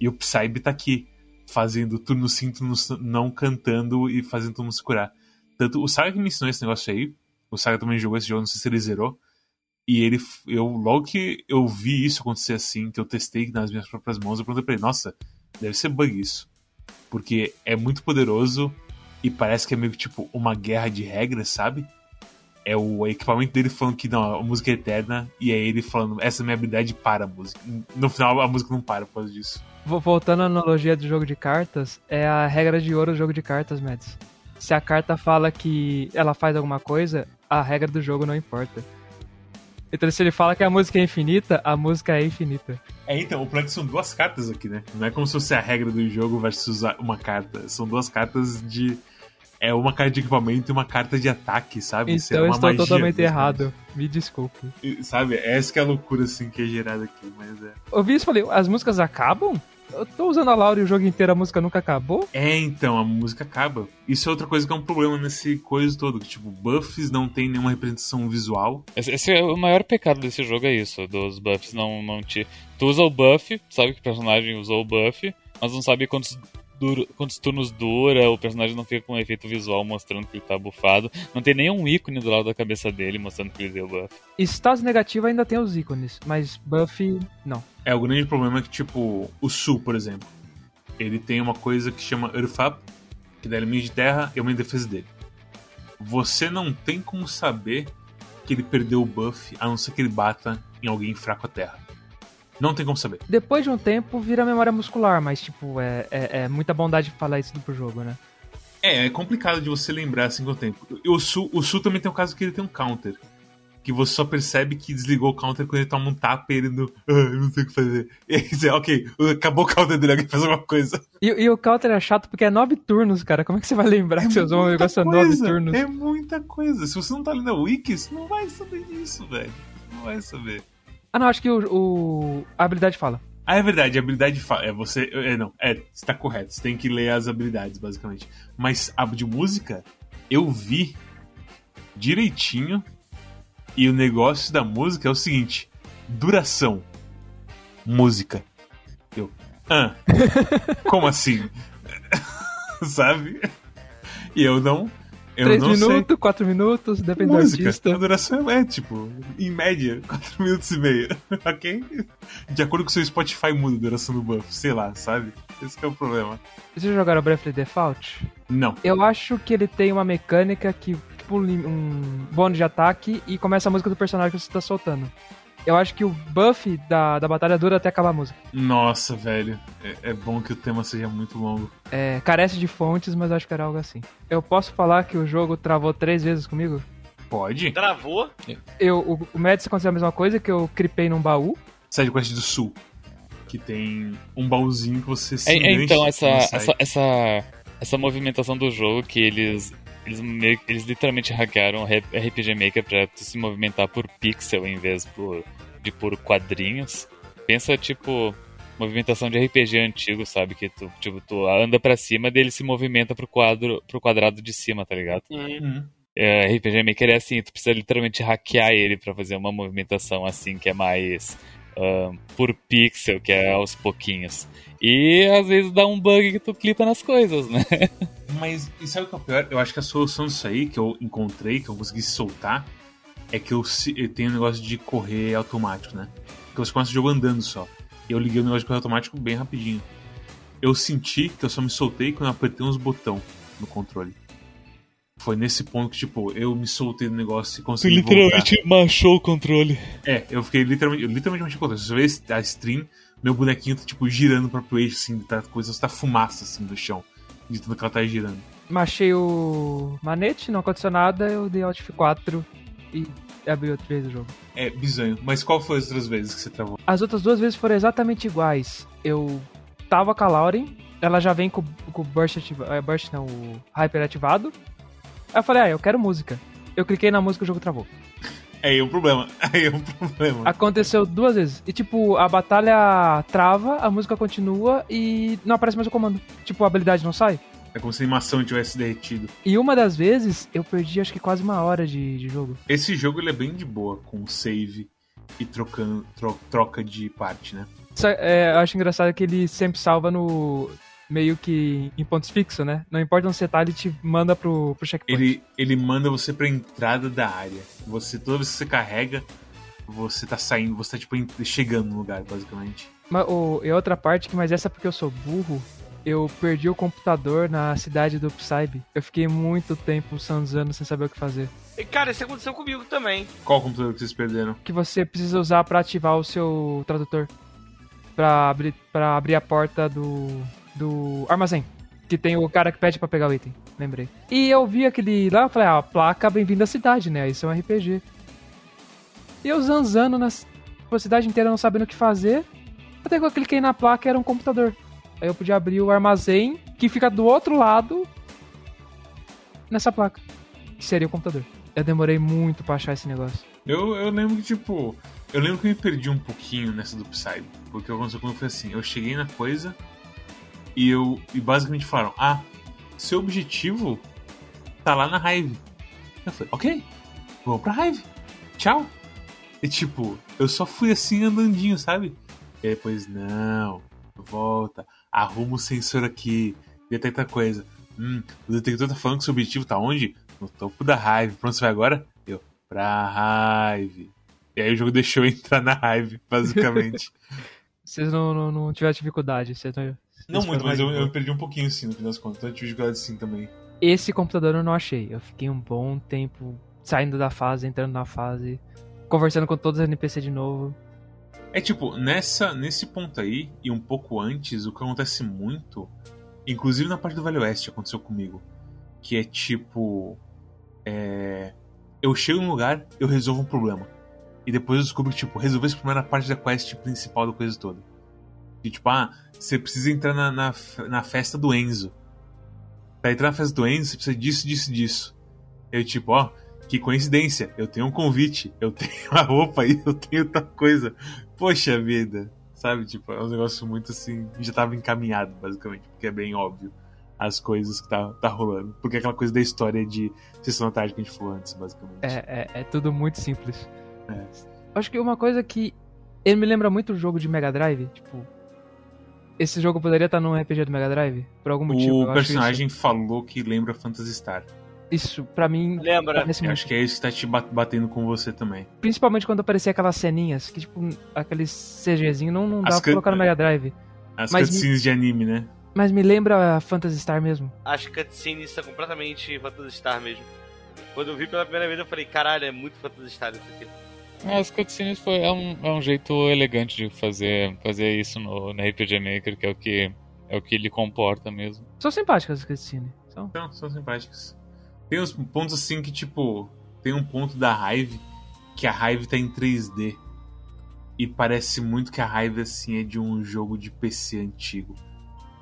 E o Psybe tá aqui, fazendo turno sim, turno não cantando e fazendo todo mundo se curar. Tanto o Saga que me ensinou esse negócio aí, o Saga também jogou esse jogo, não sei se ele zerou. E ele, eu, logo que eu vi isso acontecer assim, que eu testei nas minhas próprias mãos, eu perguntei pra ele, nossa, deve ser bug isso porque é muito poderoso e parece que é meio que tipo uma guerra de regras, sabe? É o equipamento dele falando que não, a música é eterna, e é ele falando, essa é minha habilidade para a música. No final, a música não para por causa disso. Voltando à analogia do jogo de cartas, é a regra de ouro do jogo de cartas, Mads. Se a carta fala que ela faz alguma coisa, a regra do jogo não importa. Então, se ele fala que a música é infinita, a música é infinita. É, então, o é que são duas cartas aqui, né? Não é como se fosse a regra do jogo versus uma carta. São duas cartas de. É uma carta de equipamento e uma carta de ataque, sabe? Então é eu estou totalmente errado. Me desculpe. E, sabe? Essa que é a loucura, assim, que é gerada aqui, mas é. Eu vi isso e falei, as músicas acabam? Eu tô usando a Laura e o jogo inteiro a música nunca acabou? É, então, a música acaba. Isso é outra coisa que é um problema nesse coisa todo. Que, tipo, buffs não tem nenhuma representação visual. Esse, esse, é o maior pecado desse jogo, é isso. Dos buffs não, não te. Tu usa o buff, sabe que o personagem usou o buff, mas não sabe quantos dura, quantos turnos dura, o personagem não fica com um efeito visual mostrando que ele tá bufado. Não tem nenhum ícone do lado da cabeça dele mostrando que ele deu buff. Status negativo ainda tem os ícones, mas buff, não. É, o grande problema é que, tipo, o Sul, por exemplo, ele tem uma coisa que chama Earth que dá elemento de terra e uma defesa dele. Você não tem como saber que ele perdeu o buff, a não ser que ele bata em alguém fraco à terra. Não tem como saber. Depois de um tempo vira memória muscular, mas tipo, é, é, é muita bondade falar isso pro jogo, né? É, é complicado de você lembrar assim com o tempo. O Sul, o Sul também tem um caso que ele tem um counter. Que você só percebe que desligou o counter quando ele toma um tapa e ele não. Ah, não sei o que fazer. E aí você, ok, acabou o counter dele, alguém faz alguma coisa. E, e, o counter é chato porque é nove turnos, cara. Como é que você vai lembrar é que você usou um negócio nove turnos? É muita coisa. Se você não tá lendo a wiki, você não vai saber disso, velho. Não vai saber. Ah, não, acho que o, o... a habilidade fala. Ah, é verdade, a habilidade fala. É você. É, não, é, você tá correto. Você tem que ler as habilidades, basicamente. Mas a de música, eu vi direitinho. E o negócio da música é o seguinte: duração. Música. Eu. Ah, como assim? Sabe? E eu não eu 3 minutos, 4 minutos, depende Música, do artista. A duração é, tipo, em média, 4 minutos e meio, ok? De acordo com o seu Spotify muda a duração do buff, sei lá, sabe? Esse é o problema. Vocês jogaram Bravely Default? Não. Eu acho que ele tem uma mecânica que, tipo, um bônus de ataque e começa a música do personagem que você tá soltando. Eu acho que o buff da, da batalha dura até acabar a música. Nossa, velho. É, é, bom que o tema seja muito longo. É, carece de fontes, mas acho que era algo assim. Eu posso falar que o jogo travou três vezes comigo? Pode. Travou? Eu, o, o Médici aconteceu a mesma coisa, que eu cripei num baú. SideQuest do Sul. Que tem um baúzinho que você se É, é, então, essa, essa, essa, essa movimentação do jogo que eles. Eles, meio, eles literalmente hackearam RPG Maker pra tu se movimentar por pixel em vez por, de por quadrinhos. Pensa, tipo, movimentação de RPG antigo, sabe? Que tu, tipo, tu anda pra cima dele se movimenta pro, quadro, pro quadrado de cima, tá ligado? Uhum. É, RPG Maker é assim, tu precisa literalmente hackear ele pra fazer uma movimentação assim que é mais por pixel, que é aos pouquinhos. E às vezes dá um bug que tu clipa nas coisas, né? Mas, e sabe o que é o pior? Eu acho que a solução disso aí, que eu encontrei, que eu consegui soltar, é que eu, eu tenho um negócio de correr automático, né? Porque você começa o jogo andando só. E eu liguei o negócio de correr automático bem rapidinho. Eu senti que eu só me soltei quando eu apertei uns botão no controle. Foi nesse ponto que, tipo, eu me soltei do negócio e Tu consegui voltar. literalmente machou o controle. É, eu fiquei literalmente, eu literalmente mexi o controle. Se você vê a stream, meu bonequinho tá, tipo, girando pra pro eixo, assim, tá coisa, tá fumaça, assim, do chão. De tudo que ela tá girando. Machei o manete, não aconteceu nada, eu dei Alt F4 e abri outra vez o jogo. É bizonho. Mas qual foi as outras vezes que você travou? As outras duas vezes foram exatamente iguais. Eu tava com a Lauren, ela já vem com, com o Burst ativado. É, burst não, o Hyper ativado. Aí eu falei, ah, eu quero música. Eu cliquei na música e o jogo travou. É aí um problema. Aí é um problema. Aconteceu duas vezes. E tipo, a batalha trava, a música continua e não aparece mais o comando. Tipo, a habilidade não sai. É como se a animação tivesse derretido. E uma das vezes eu perdi acho que quase uma hora de, de jogo. Esse jogo ele é bem de boa, com save e trocando, tro- troca de parte, né? É, eu acho engraçado que ele sempre salva no. Meio que em pontos fixos, né? Não importa onde você tá, ele te manda pro, pro checkpoint. Ele, ele manda você pra entrada da área. Você, toda vez que você carrega, você tá saindo, você tá tipo chegando no lugar, basicamente. Mas, o, e outra parte, que mas essa é porque eu sou burro, eu perdi o computador na cidade do Psybe. Eu fiquei muito tempo sanzando sem saber o que fazer. E, cara, isso aconteceu comigo também. Qual computador que vocês perderam? Que você precisa usar pra ativar o seu tradutor. Pra abrir, pra abrir a porta do, do armazém. Que tem o cara que pede pra pegar o item. Lembrei. E eu vi aquele lá, eu falei, ah, placa bem-vindo à cidade, né? Isso é um RPG. E eu zanzando na a cidade inteira não sabendo o que fazer. Até que eu cliquei na placa era um computador. Aí eu podia abrir o armazém que fica do outro lado nessa placa. Que seria o computador. Eu demorei muito pra achar esse negócio. Eu, eu lembro que, tipo. Eu lembro que eu me perdi um pouquinho nessa do Psy. Porque aconteceu comigo foi assim: eu cheguei na coisa e eu. E basicamente falaram: Ah, seu objetivo tá lá na Hive. Eu falei: Ok, vamos pra Hive. Tchau. E tipo, eu só fui assim andandinho, sabe? E depois, não, volta, arruma o sensor aqui, detecta coisa. Hum, o detector tá falando que seu objetivo tá onde? No topo da. Pra onde você vai agora? Eu, pra Hive. E aí o jogo deixou eu entrar na Hive, basicamente. Vocês não, não, não tiveram dificuldade. Vocês não, Não muito, mas eu, eu perdi um pouquinho sim, no fim das contas. Então eu tive dificuldade sim também. Esse computador eu não achei. Eu fiquei um bom tempo saindo da fase, entrando na fase, conversando com todos os NPC de novo. É tipo, nessa, nesse ponto aí, e um pouco antes, o que acontece muito, inclusive na parte do Velho Oeste aconteceu comigo, que é tipo. É, eu chego num lugar, eu resolvo um problema. E depois eu descubro que, tipo, resolver esse problema era parte da quest principal da coisa toda. E tipo, ah, você precisa entrar na, na, na festa do Enzo. Pra entrar na festa do Enzo, você precisa disso, disso, disso. Eu, tipo, ó, que coincidência, eu tenho um convite, eu tenho uma roupa aí, eu tenho tal coisa. Poxa vida, sabe? Tipo, é um negócio muito assim, já tava encaminhado, basicamente, porque é bem óbvio as coisas que tá, tá rolando. Porque é aquela coisa da história de Sessão da Tarde que a gente falou antes, basicamente. É, é, é tudo muito simples. É. Acho que uma coisa que ele me lembra muito o jogo de Mega Drive, tipo, esse jogo poderia estar num RPG do Mega Drive por algum motivo. o personagem falou que lembra Phantasy Star. Isso, isso pra mim Lembra? acho que é isso que tá te ba- batendo com você também. Principalmente quando aparecia aquelas ceninhas, que tipo, aqueles CGzinho não, não dá As pra can- colocar no Mega Drive. As Mas cutscenes de anime, né? Mas me lembra a Phantasy Star mesmo. As cutscenes são completamente Phantasy Star mesmo. Quando eu vi pela primeira vez, eu falei, caralho, é muito Phantasy Star isso aqui. As cutscenes foi, é, um, é um jeito elegante de fazer, fazer isso no, no RPG Maker, que é o que, é o que ele comporta mesmo. São simpáticas as cutscenes. São. Então, são simpáticas. Tem uns pontos assim que, tipo, tem um ponto da Hive que a Hive tá em 3D. E parece muito que a raiva assim é de um jogo de PC antigo.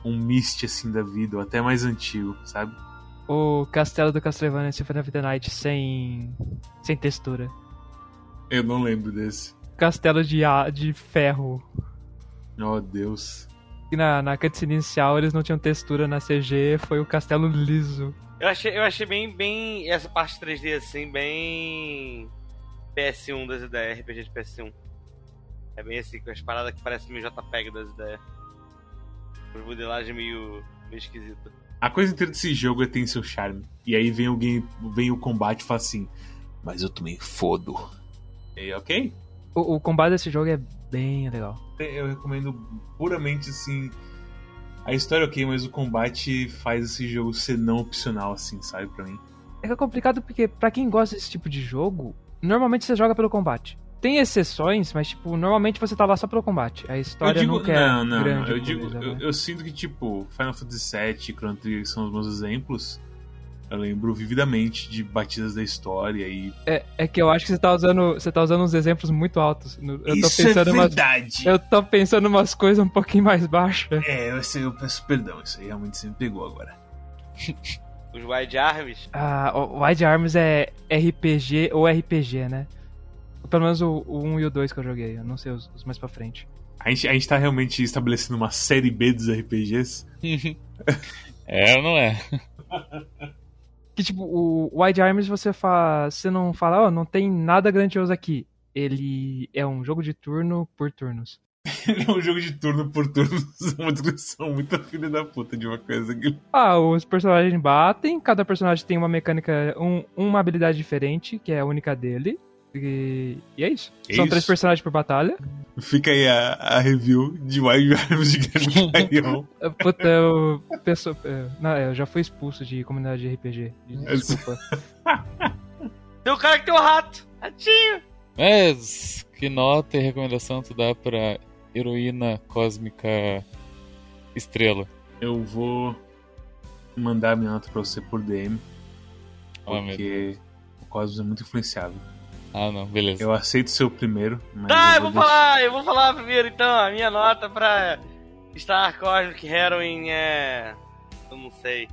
Um Myst assim da vida, ou até mais antigo, sabe? O castelo do Castlevania Symphony of the Night sem. sem textura. Eu não lembro desse. Castelo de, a- de ferro. Oh, Deus. E na, na cutscene inicial eles não tinham textura na CG, foi o castelo liso. Eu achei, eu achei bem, bem. Essa parte 3D assim, bem. PS1 das ideias, RPG de PS1. É bem assim, com as paradas que parecem meio JPEG das ideias. Os modelagem meio. meio esquisita. A coisa inteira desse jogo é tem seu charme. E aí vem alguém, vem o combate e fala assim: Mas eu também fodo. E ok? O, o combate desse jogo é bem legal. Eu recomendo puramente assim. A história é ok, mas o combate faz esse jogo ser não opcional, assim, sabe, pra mim. É que é complicado porque, pra quem gosta desse tipo de jogo, normalmente você joga pelo combate. Tem exceções, mas, tipo, normalmente você tá lá só pelo combate. A história eu digo, nunca não, é não, grande. eu digo, coisa, eu, né? eu sinto que, tipo, Final Fantasy VII e Chrono Trigger são os meus exemplos. Eu lembro vividamente de batidas da história e. É, é que eu acho que você tá usando, você tá usando uns exemplos muito altos. Eu tô Isso é pensando umas, verdade! eu tô pensando umas coisas um pouquinho mais baixas. É, eu, sei, eu peço perdão, isso aí realmente você me pegou agora. Os Wide Arms. Ah, o Wide Arms é RPG ou RPG, né? Pelo menos o, o 1 e o 2 que eu joguei, eu não sei os, os mais pra frente. A gente, a gente tá realmente estabelecendo uma série B dos RPGs. é ou não é? Que tipo, o Wide Arms você, fa... você não fala, ó, não tem nada grandioso aqui. Ele é um jogo de turno por turnos. Ele é um jogo de turno por turno, uma descrição muito filha da puta de uma coisa que. Ah, os personagens batem, cada personagem tem uma mecânica, um- uma habilidade diferente, que é a única dele. E, e é isso. É São isso. três personagens por batalha. Fica aí a, a review de Wild Arms de Canyon. Puta, eu, pessoa, é, não, eu já fui expulso de comunidade de RPG. Desculpa. Tem um cara que tem um rato! Ratinho! Mas que nota e recomendação tu dá pra heroína cósmica estrela? Eu vou mandar minha nota pra você por DM, porque o Cosmos é muito influenciável. Ah, não, beleza. Eu aceito ser o primeiro, mas. Tá, eu vou vou falar, eu vou falar primeiro então. A minha nota pra Star Cosmic Heroine é. Eu não sei.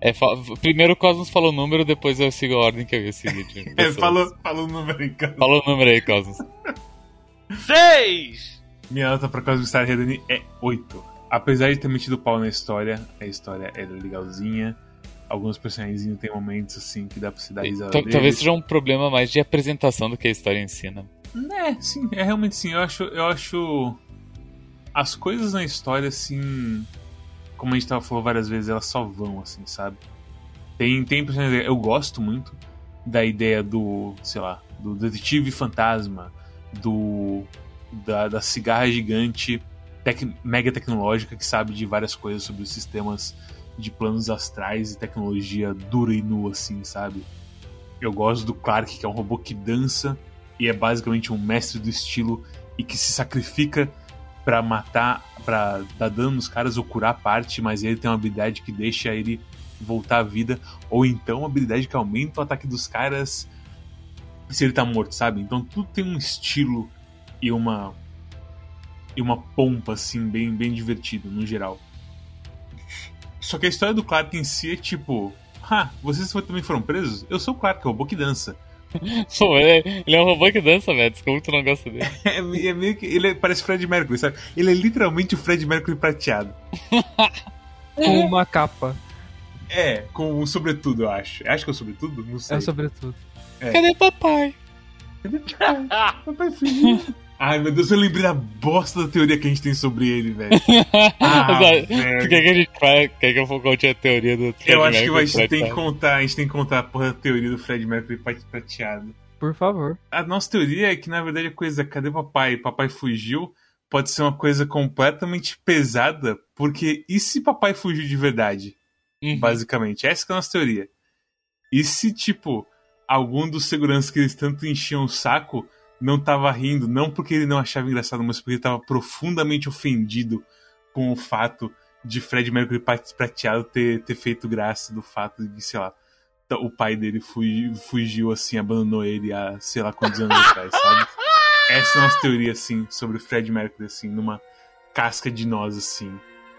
É, fa- Primeiro o Cosmos falou o número, depois eu sigo a ordem que eu ia seguir. É, falou, falou o número em casa. Fala o número aí, Cosmos. Seis! Minha nota pra Cosmic Star Heroine é 8. Apesar de ter metido pau na história, a história é legalzinha. Alguns personagens têm momentos assim que dá pra se dar risada. Talvez seja um problema mais de apresentação do que a história ensina. É, sim, é realmente sim. Eu acho, eu acho as coisas na história assim, como a gente tava falando várias vezes, elas só vão assim, sabe? Tem tem personagens, eu gosto muito da ideia do, sei lá, do detetive fantasma, do da, da cigarra gigante tec- mega tecnológica que sabe de várias coisas sobre os sistemas de planos astrais e tecnologia dura e nua assim, sabe? Eu gosto do Clark, que é um robô que dança e é basicamente um mestre do estilo e que se sacrifica pra matar, pra dar dano nos caras ou curar parte, mas ele tem uma habilidade que deixa ele voltar à vida, ou então uma habilidade que aumenta o ataque dos caras se ele tá morto, sabe? Então tudo tem um estilo e uma e uma pompa assim bem bem divertido no geral. Só que a história do Clark em si é tipo, ah, vocês também foram presos? Eu sou o Clark, o robô que dança. Pô, ele, é, ele é um robô que dança, velho. Como tu não gosta dele? É, é meio que. Ele é- parece Fred Mercury, sabe? Ele é literalmente o Fred Mercury prateado. Com uma capa. É, com o sobretudo, eu acho. Acho que é o sobretudo? Não sei. É sobretudo. Cadê papai? Papai fugiu. Ai, meu Deus, eu lembrei da bosta da teoria que a gente tem sobre ele, velho. Ah, velho. tu quer que a gente vai, quer que eu conte a teoria do Fred Eu acho que Mercury a gente tem que contar, a gente tem que contar a porra da teoria do Fred Mercury prateado. Por favor. A nossa teoria é que, na verdade, a coisa cadê papai? Papai fugiu pode ser uma coisa completamente pesada, porque e se papai fugiu de verdade? Uhum. Basicamente, essa que é a nossa teoria. E se, tipo, algum dos seguranças que eles tanto enchiam o saco não tava rindo, não porque ele não achava engraçado, mas porque ele tava profundamente ofendido com o fato de Fred Mercury prateado ter, ter feito graça do fato de, sei lá, o pai dele fugiu, fugiu assim, abandonou ele há sei lá quantos anos atrás, sabe? essa é a nossa teoria, assim, sobre o Fred Mercury, assim, numa casca de nós, assim.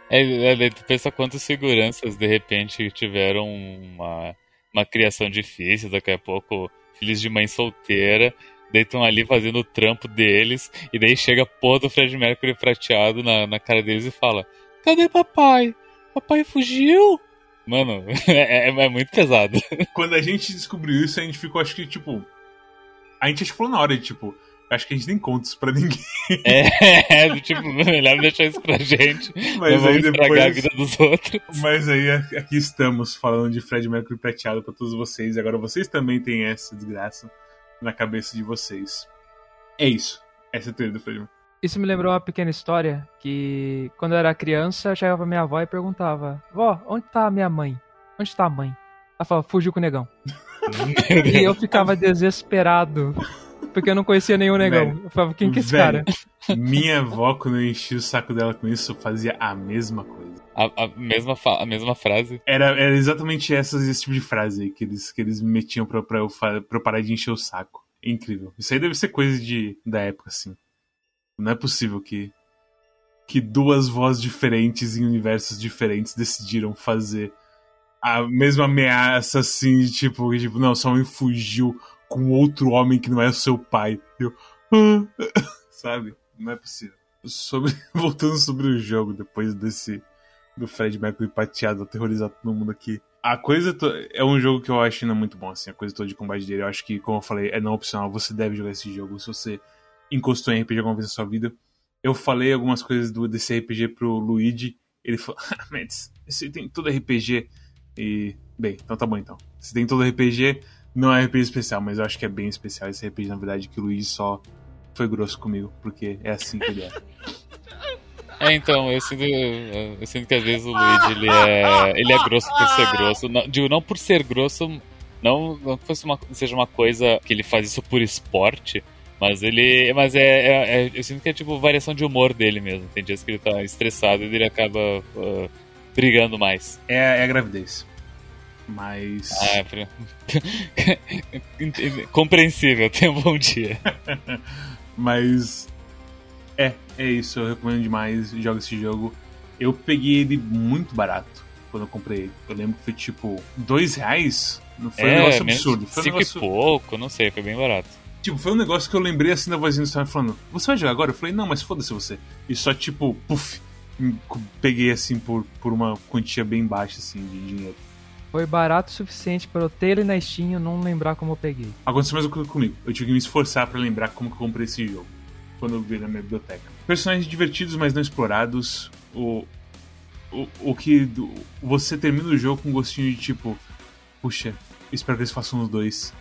É, é, tu pensa quantas seguranças de repente tiveram uma, uma criação difícil, daqui a pouco filhos de mãe solteira, daí estão ali fazendo o trampo deles, e daí chega a porra do Fred Mercury prateado na, na cara deles e fala: Cadê papai? Papai fugiu? Mano, é, é, é muito pesado. Quando a gente descobriu isso, a gente ficou, acho que, tipo. A gente acho que falou na hora tipo, acho que a gente nem conta isso pra ninguém. É, é tipo, melhor deixar isso pra gente. Mas não vamos estragar depois- a vida dos outros. Mas aí aqui estamos falando de Fred Mercury prateado pra todos vocês. E agora vocês também têm essa desgraça na cabeça de vocês. É isso. Essa é a teoria do Fred Mercury. Isso me lembrou uma pequena história que, quando eu era criança, eu chegava pra minha avó e perguntava: Vó, onde tá a minha mãe? Onde tá a mãe? Ela falava: Fugiu com o negão. E eu ficava desesperado, porque eu não conhecia nenhum negão. Velho, Eu falava: Quem que é esse velho. cara? Minha avó, quando eu enchi o saco dela com isso, fazia a mesma coisa. A, a mesma, a mesma frase. Era, era exatamente essas, esse tipo de frase que eles, que eles me metiam pra, pra, eu, pra eu parar de encher o saco. Incrível. Isso aí deve ser coisa de, da época, assim. Não é possível que, que duas vozes diferentes em universos diferentes decidiram fazer a mesma ameaça, assim, de tipo, de tipo, não, sua mãe fugiu com outro homem que não é o seu pai. Eu, sabe? Não é possível. Sobre, voltando sobre o jogo, depois desse do Fred Mercury pateado, aterrorizar todo mundo aqui. A coisa to- é um jogo que eu acho ainda muito bom, assim, a coisa toda de combate dele. Eu acho que, como eu falei, é não opcional, você deve jogar esse jogo se você encostou em RPG alguma vez na sua vida. Eu falei algumas coisas do, desse RPG pro Luigi, ele falou, ah, mas você tem todo RPG. E, bem, então tá bom então. Se tem todo RPG, não é RPG especial, mas eu acho que é bem especial esse RPG, na verdade, que o Luigi só foi grosso comigo, porque é assim que ele é. É, então, eu sinto, eu sinto que às vezes o Luigi ele é, ele é grosso por ser grosso. Não, digo, não por ser grosso, não, não que fosse uma, seja uma coisa que ele faz isso por esporte, mas ele. Mas é, é- é- Eu sinto que é tipo variação de humor dele mesmo. Tem dias que ele tá estressado e ele acaba ah, brigando mais. É, é a gravidez. Mas. Ah, pra- Compreensível, tenha um bom dia. Mas é, é isso, eu recomendo demais, joga esse jogo. Eu peguei ele muito barato quando eu comprei ele. Eu lembro que foi tipo dois reais. Não foi um negócio absurdo. Foi um cinco negócio, e pouco, não sei, foi bem barato. tipo, foi um negócio que eu lembrei assim da vozinha do Storm falando: Você vai jogar agora? Eu falei: Não, mas foda-se você. E só tipo, puf, peguei assim por, por uma quantia bem baixa assim de dinheiro. Foi barato o suficiente para eu ter ele na Steam e não lembrar como eu peguei. Aconteceu a mesma coisa comigo. Eu tive que me esforçar pra lembrar como que eu comprei esse jogo. Quando eu vi na minha biblioteca. Personagens divertidos, mas não explorados. O, o, o que. do- Você termina o jogo com um gostinho de tipo. Puxa, espero que eles façam os dois.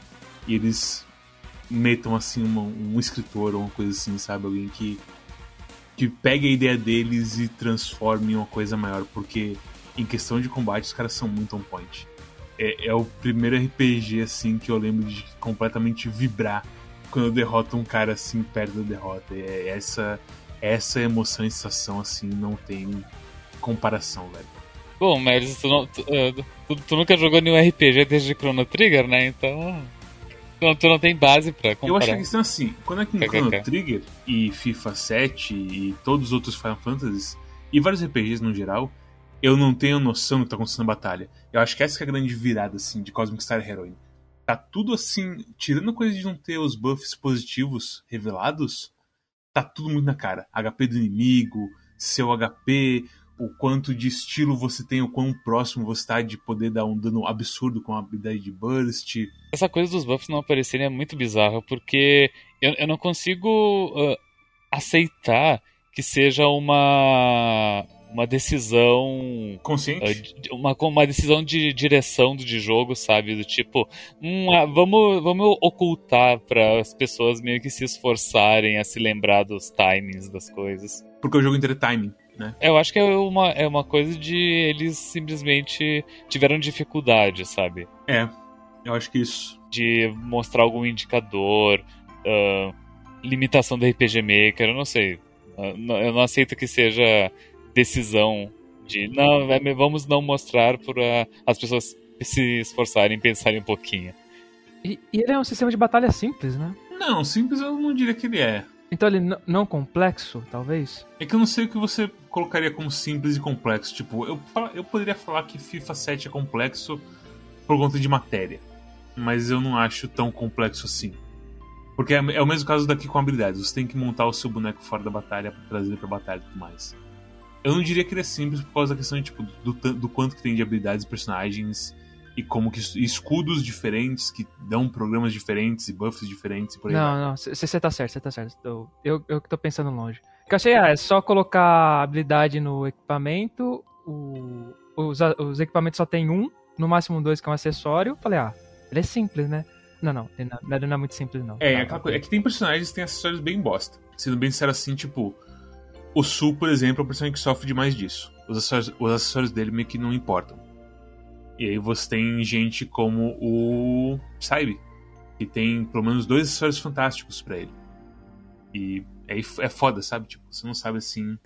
E eles metam assim uma- um escritor ou uma coisa assim, sabe? Alguém que. Que pegue a ideia deles e transforme em uma coisa maior. Porque em questão de combate, os caras são muito on point é, é o primeiro RPG assim que eu lembro de completamente vibrar quando eu derroto um cara assim perto da derrota. É essa essa emoção e sensação assim não tem comparação, velho. Bom, mas tu, não- tu, eh, tu- tu nunca jogou nenhum RPG desde Chrono Trigger, né? Então. Tu não, tu não tem base pra Eu acho que comparar. a questão é assim, quando é que em. Chrono Trigger e FIFA 7 e todos os outros Final Fantasies e vários RPGs no geral, eu não tenho noção do que tá acontecendo na batalha. Eu acho que essa que é a grande virada assim de Cosmic Star Heroine. Tá tudo assim, tirando a coisa de não ter os buffs positivos revelados, tá tudo muito na cara. HP do inimigo, seu HP, o quanto de estilo você tem, o quão próximo você tá de poder dar um dano absurdo com a habilidade de burst. Essa coisa dos buffs não aparecerem é muito bizarra, porque eu, eu não consigo ah, aceitar que seja uma, uma decisão. Consciente? ah, uma, uma decisão de direção de jogo, sabe? Do tipo, hum, ah, vamos, vamos ocultar para as pessoas meio que se esforçarem a se lembrar dos timings das coisas. Porque o jogo inteiro é timing, né? Eu acho que é uma, é uma coisa de eles simplesmente tiveram dificuldade, sabe? É, eu acho que isso. De mostrar algum indicador, ah, limitação do RPG Maker, eu não sei. Eu não aceito que seja decisão de não, é- vamos não mostrar para as pessoas se esforçarem, pensarem um pouquinho. E, e ele é um sistema de batalha simples, né? Não, simples eu não diria que ele é. Então ele não complexo, talvez? É que eu não sei o que você colocaria como simples e complexo. Tipo, eu, eu poderia falar que FIFA 7 é complexo por conta de matéria. Mas eu não acho tão complexo assim. Porque é, é o mesmo caso daqui com habilidades. Você tem que montar o seu boneco fora da batalha pra trazer ele pra batalha e tudo mais. Eu não diria que ele é simples por causa da questão de, tipo, do, do quanto que tem de habilidades e personagens e como que es- escudos diferentes que dão programas diferentes e buffs diferentes e por aí vai. Não, não, você tá certo, você tá certo. Eu, eu, eu que tô pensando longe. Eu achei, ah, é só colocar habilidade no equipamento, o- os, os equipamentos só tem um, no máximo dois que é um acessório. Falei, ah, ele é simples, né? Não, não, ele não, ele não é muito simples, não. É, é, aquela tá. coisa, é que tem personagens que têm acessórios bem bosta. Sendo bem sincero assim, tipo. O Sul, por exemplo, é um personagem que sofre demais disso. Os acessórios, os acessórios dele meio que não importam. E aí você tem gente como o Saibe, que tem pelo menos dois acessórios fantásticos pra ele. E aí é foda, sabe? Tipo, você não sabe assim.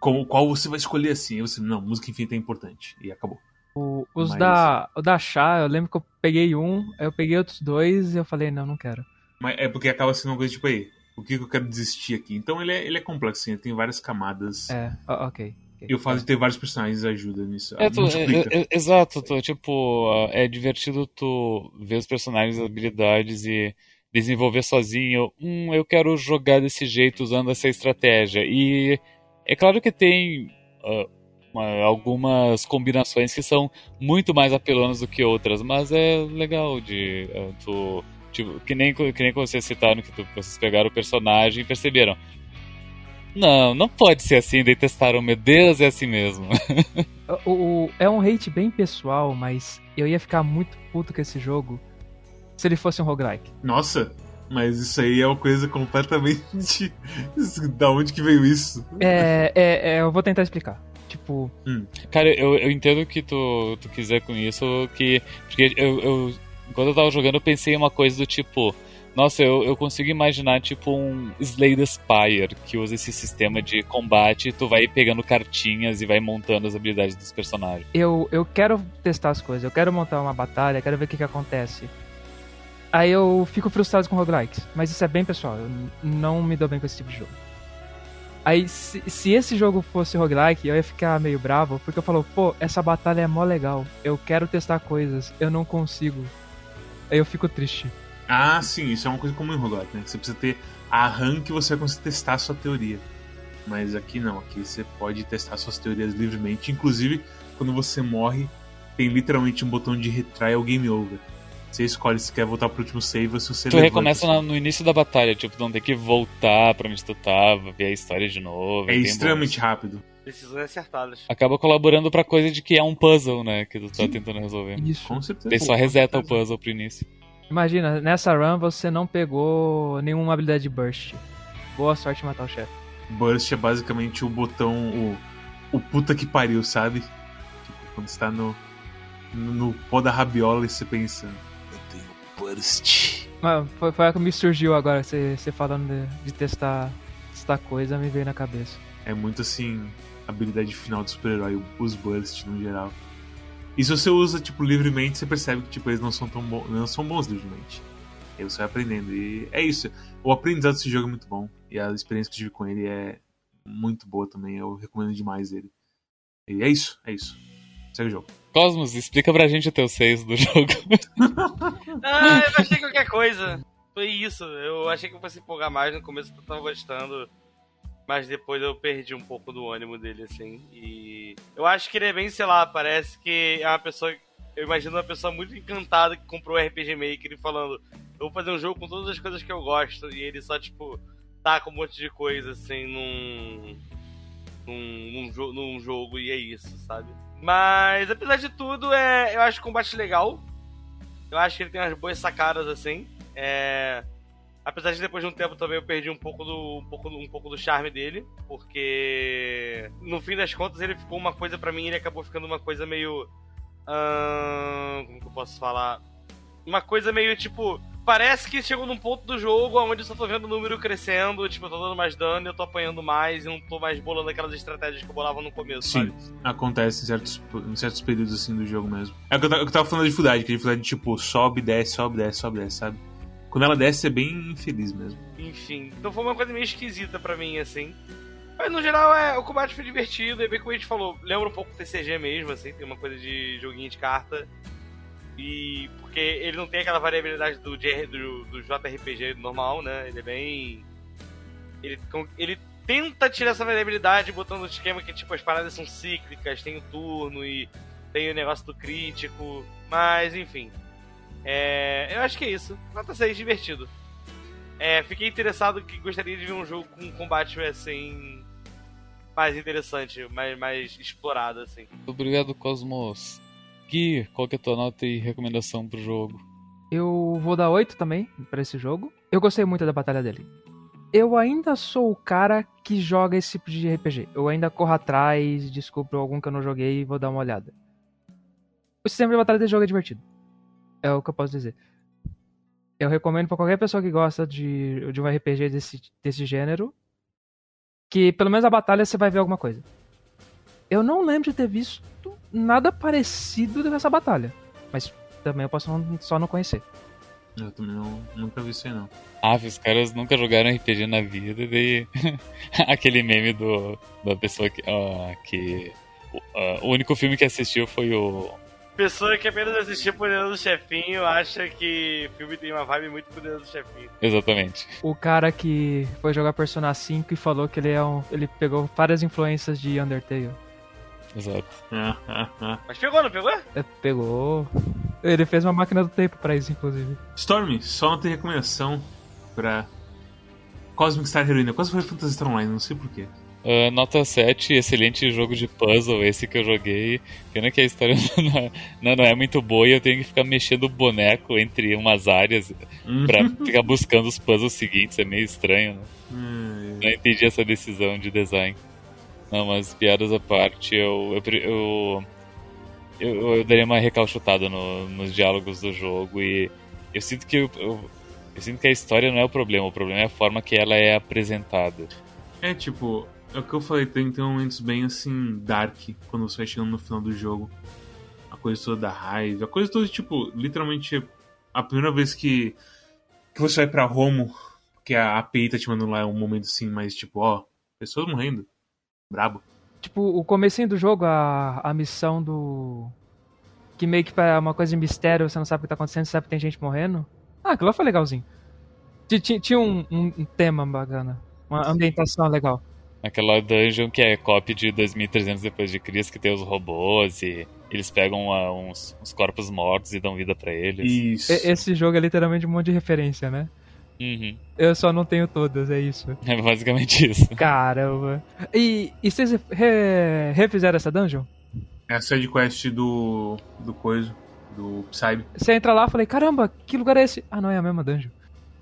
Como, qual você vai escolher assim. Aí você, não, música infinita é importante. E acabou. O- os Mas- da, o da Chá, eu lembro que eu peguei um, aí eu peguei outros dois e eu falei, não, não quero. Mas é porque acaba sendo uma coisa tipo, aí, o que que eu quero desistir aqui? Então ele é, ele é complexo, assim, ele tem várias camadas. É, ó, ok. E o fato de ter vários personagens ajuda nisso. É, tu, é- é- exato, tu, tipo, é divertido tu ver os personagens, as habilidades e desenvolver sozinho. Hum, eu quero jogar desse jeito usando essa estratégia. E é claro que tem ah, uma- algumas combinações que são muito mais apelonas do que outras, mas é legal de ah, tu. Tipo, que nem, que nem vocês citaram que tu- vocês pegaram o personagem e perceberam. Não, não pode ser assim, daí testaram, meu Deus, é assim mesmo. O, o- é um hate bem pessoal, mas eu ia ficar muito puto com esse jogo se ele fosse um roguelike. Nossa, mas isso aí é uma coisa completamente. da onde que veio isso? É, é, é, eu vou tentar explicar. Tipo, Cara, eu, eu entendo o que tu, tu quiser com isso, que. Porque eu, eu. Quando eu tava jogando, eu pensei em uma coisa do tipo. Nossa, eu, eu consigo imaginar tipo um Slay the Spire, que usa esse sistema de combate, tu vai pegando cartinhas e vai montando as habilidades dos personagens. eu, eu quero testar as coisas, eu quero montar uma batalha, quero ver o que, que acontece. Aí eu fico frustrado com roguelikes, mas isso é bem pessoal, eu não me dou bem com esse tipo de jogo. Aí, se, se esse jogo fosse roguelike, eu ia ficar meio bravo, porque eu falo, pô, essa batalha é mó legal, eu quero testar coisas, eu não consigo. Aí eu fico triste. Ah, sim, isso é uma coisa comum em roguelike, né? Você precisa ter a RAM que você vai conseguir testar a sua teoria. Mas aqui não, aqui você pode testar suas teorias livremente. Inclusive, quando você morre, tem literalmente um botão de retry ou game over. Você escolhe se quer voltar pro último save ou se você Tu levanta. recomeça na- no início da batalha, tipo, não tem que voltar pra onde tu tava, ver a história de novo. É tem extremamente bônus. rápido. Decisões acertadas. Acaba colaborando pra coisa de que é um puzzle, né? Que tu tá Sim. tentando resolver. Isso. Com certeza. Daí só reseta o puzzle pro início. Imagina, nessa run você não pegou nenhuma habilidade de burst. Boa sorte em matar o chefe. Burst é basicamente o botão, o, o puta que pariu, sabe? Tipo, quando você tá no, no, no pó da rabiola e você pensa, eu tenho Burst. Mas foi, foi a que me surgiu agora, você, você falando de, de testar, testar coisa, me veio na cabeça. É muito assim, habilidade final do super-herói, os Burst no geral. E se você usa, tipo, livremente, você percebe que, tipo, eles não são tão bons, não são bons livremente. Aí você vai aprendendo. E é isso. O aprendizado desse jogo é muito bom. E a experiência que eu tive com ele é muito boa também. Eu recomendo demais ele. E é isso, é isso. Segue o jogo. Cosmos, explica pra gente o teu 6 do jogo. Ah, eu achei qualquer coisa. Foi isso. Eu achei que eu fosse empolgar mais no começo, eu tava gostando. Mas depois eu perdi um pouco do ânimo dele, assim. E. Eu acho que ele é bem, sei lá, parece que é uma pessoa. Eu imagino uma pessoa muito encantada que comprou o RPG Maker e falando: Eu vou fazer um jogo com todas as coisas que eu gosto. E ele só, tipo, taca um monte de coisa, assim, num. Num, num, num jogo e é isso, sabe? Mas, apesar de tudo, é, eu acho o combate legal. Eu acho que ele tem umas boas sacadas, assim. É... Apesar de depois de um tempo também eu perdi um pouco do, um pouco, do- um pouco do charme dele. Porque no fim das contas ele ficou uma coisa pra mim, ele acabou ficando uma coisa meio. ahn, como que eu posso falar? Uma coisa meio tipo. Parece que chegou num ponto do jogo onde eu só tô vendo o número crescendo, tipo, eu tô dando mais dano, eu tô apanhando mais e não tô mais bolando aquelas estratégias que eu bolava no começo, Sim, sabe? acontece em certos, em certos períodos assim do jogo mesmo. É o que eu, tava falando da dificuldade, que a dificuldade tipo sobe, desce, sobe, desce, sobe, desce, sabe? Quando ela desce é bem infeliz mesmo. Enfim, então foi uma coisa meio esquisita pra mim, assim. Mas no geral, é, o combate foi divertido, é bem como a gente falou, lembra um pouco do TCG mesmo, assim, tem uma coisa de joguinho de carta. E porque ele não tem aquela variabilidade do, do, do JRPG normal, né? Ele é bem. Ele, ele tenta tirar essa variabilidade botando o esquema que tipo as paradas são cíclicas, tem o turno e tem o negócio do crítico, mas enfim. É, eu acho que é isso. Nota 6, divertido. É, fiquei interessado que gostaria de ver um jogo com um combate assim mais interessante, mais, mais explorado assim. Obrigado, Cosmos. Gui, qual que é a tua nota e recomendação pro jogo? Eu vou dar 8 também para esse jogo. Eu gostei muito da batalha dele. Eu ainda sou o cara que joga esse tipo de RPG. Eu ainda corro atrás, descubro algum que eu não joguei e vou dar uma olhada. O sistema de batalha desse jogo é divertido. É o que eu posso dizer. Eu recomendo para qualquer pessoa que gosta de, de um RPG desse, desse gênero que pelo menos a batalha você vai ver alguma coisa. Eu não lembro de ter visto nada parecido dessa batalha. Mas também eu posso não, só não conhecer. Eu também não, nunca vi isso aí, não. Ah, os caras nunca jogaram RPG na vida, e daí aquele meme do, da pessoa que. Uh, que uh, o único filme que assistiu foi o. Pessoa que apenas assistiu Poderoso Chefinho acha que o filme tem uma vibe muito Poderoso Chefinho. Exatamente. O cara que foi jogar Persona 5 e falou que ele é um. ele pegou várias influências de Undertale. Exato. Mas pegou, não pegou? É, pegou. Ele fez uma máquina do tempo pra isso, inclusive. Storm, só não tem recomendação pra Cosmic Star Heroine. Quase foi Fantasy Star Online, não sei porquê. Uh, nota 7, excelente jogo de puzzle esse que eu joguei. Pena que a história não, não, é muito boa e eu tenho que ficar mexendo o boneco entre umas áreas uhum. pra ficar buscando os puzzles seguintes. É meio estranho, né? Uhum. Não entendi essa decisão de design. Não, mas piadas à parte, eu, eu, eu, eu, eu daria uma recalchutada no, nos diálogos do jogo e eu sinto que eu, eu, eu, sinto que a história não é o problema, o problema é a forma que ela é apresentada. É tipo, é o que eu falei, tem, tem momentos bem assim, dark, quando você vai chegando no final do jogo. A coisa toda da raiva, a coisa toda, tipo, literalmente a primeira vez que, que você vai pra Romo, que a API tá te mandando lá, é um momento assim, mais tipo, ó, pessoas morrendo Brabo. Tipo, o comecinho do jogo, a, a missão do. Que meio que é uma coisa de mistério, você não sabe o que tá acontecendo, você sabe que tem gente morrendo. Ah, aquilo foi legalzinho. Tinha, tinha um, um, um tema bacana. Uma ambientação legal. Aquela dungeon que é cópia de 2300 depois de Cristo, que tem os robôs e eles pegam uh, uns, uns, corpos mortos e dão vida para eles. Isso. Esse jogo é literalmente um monte de referência, né? Uhum. Eu só não tenho todas, é isso. É basicamente isso. Caramba. E, e vocês re, refizeram essa dungeon? É a side quest do. do coisa, do Psybe. Você entra lá e falei, caramba, que lugar é esse? Ah, não, é a mesma dungeon.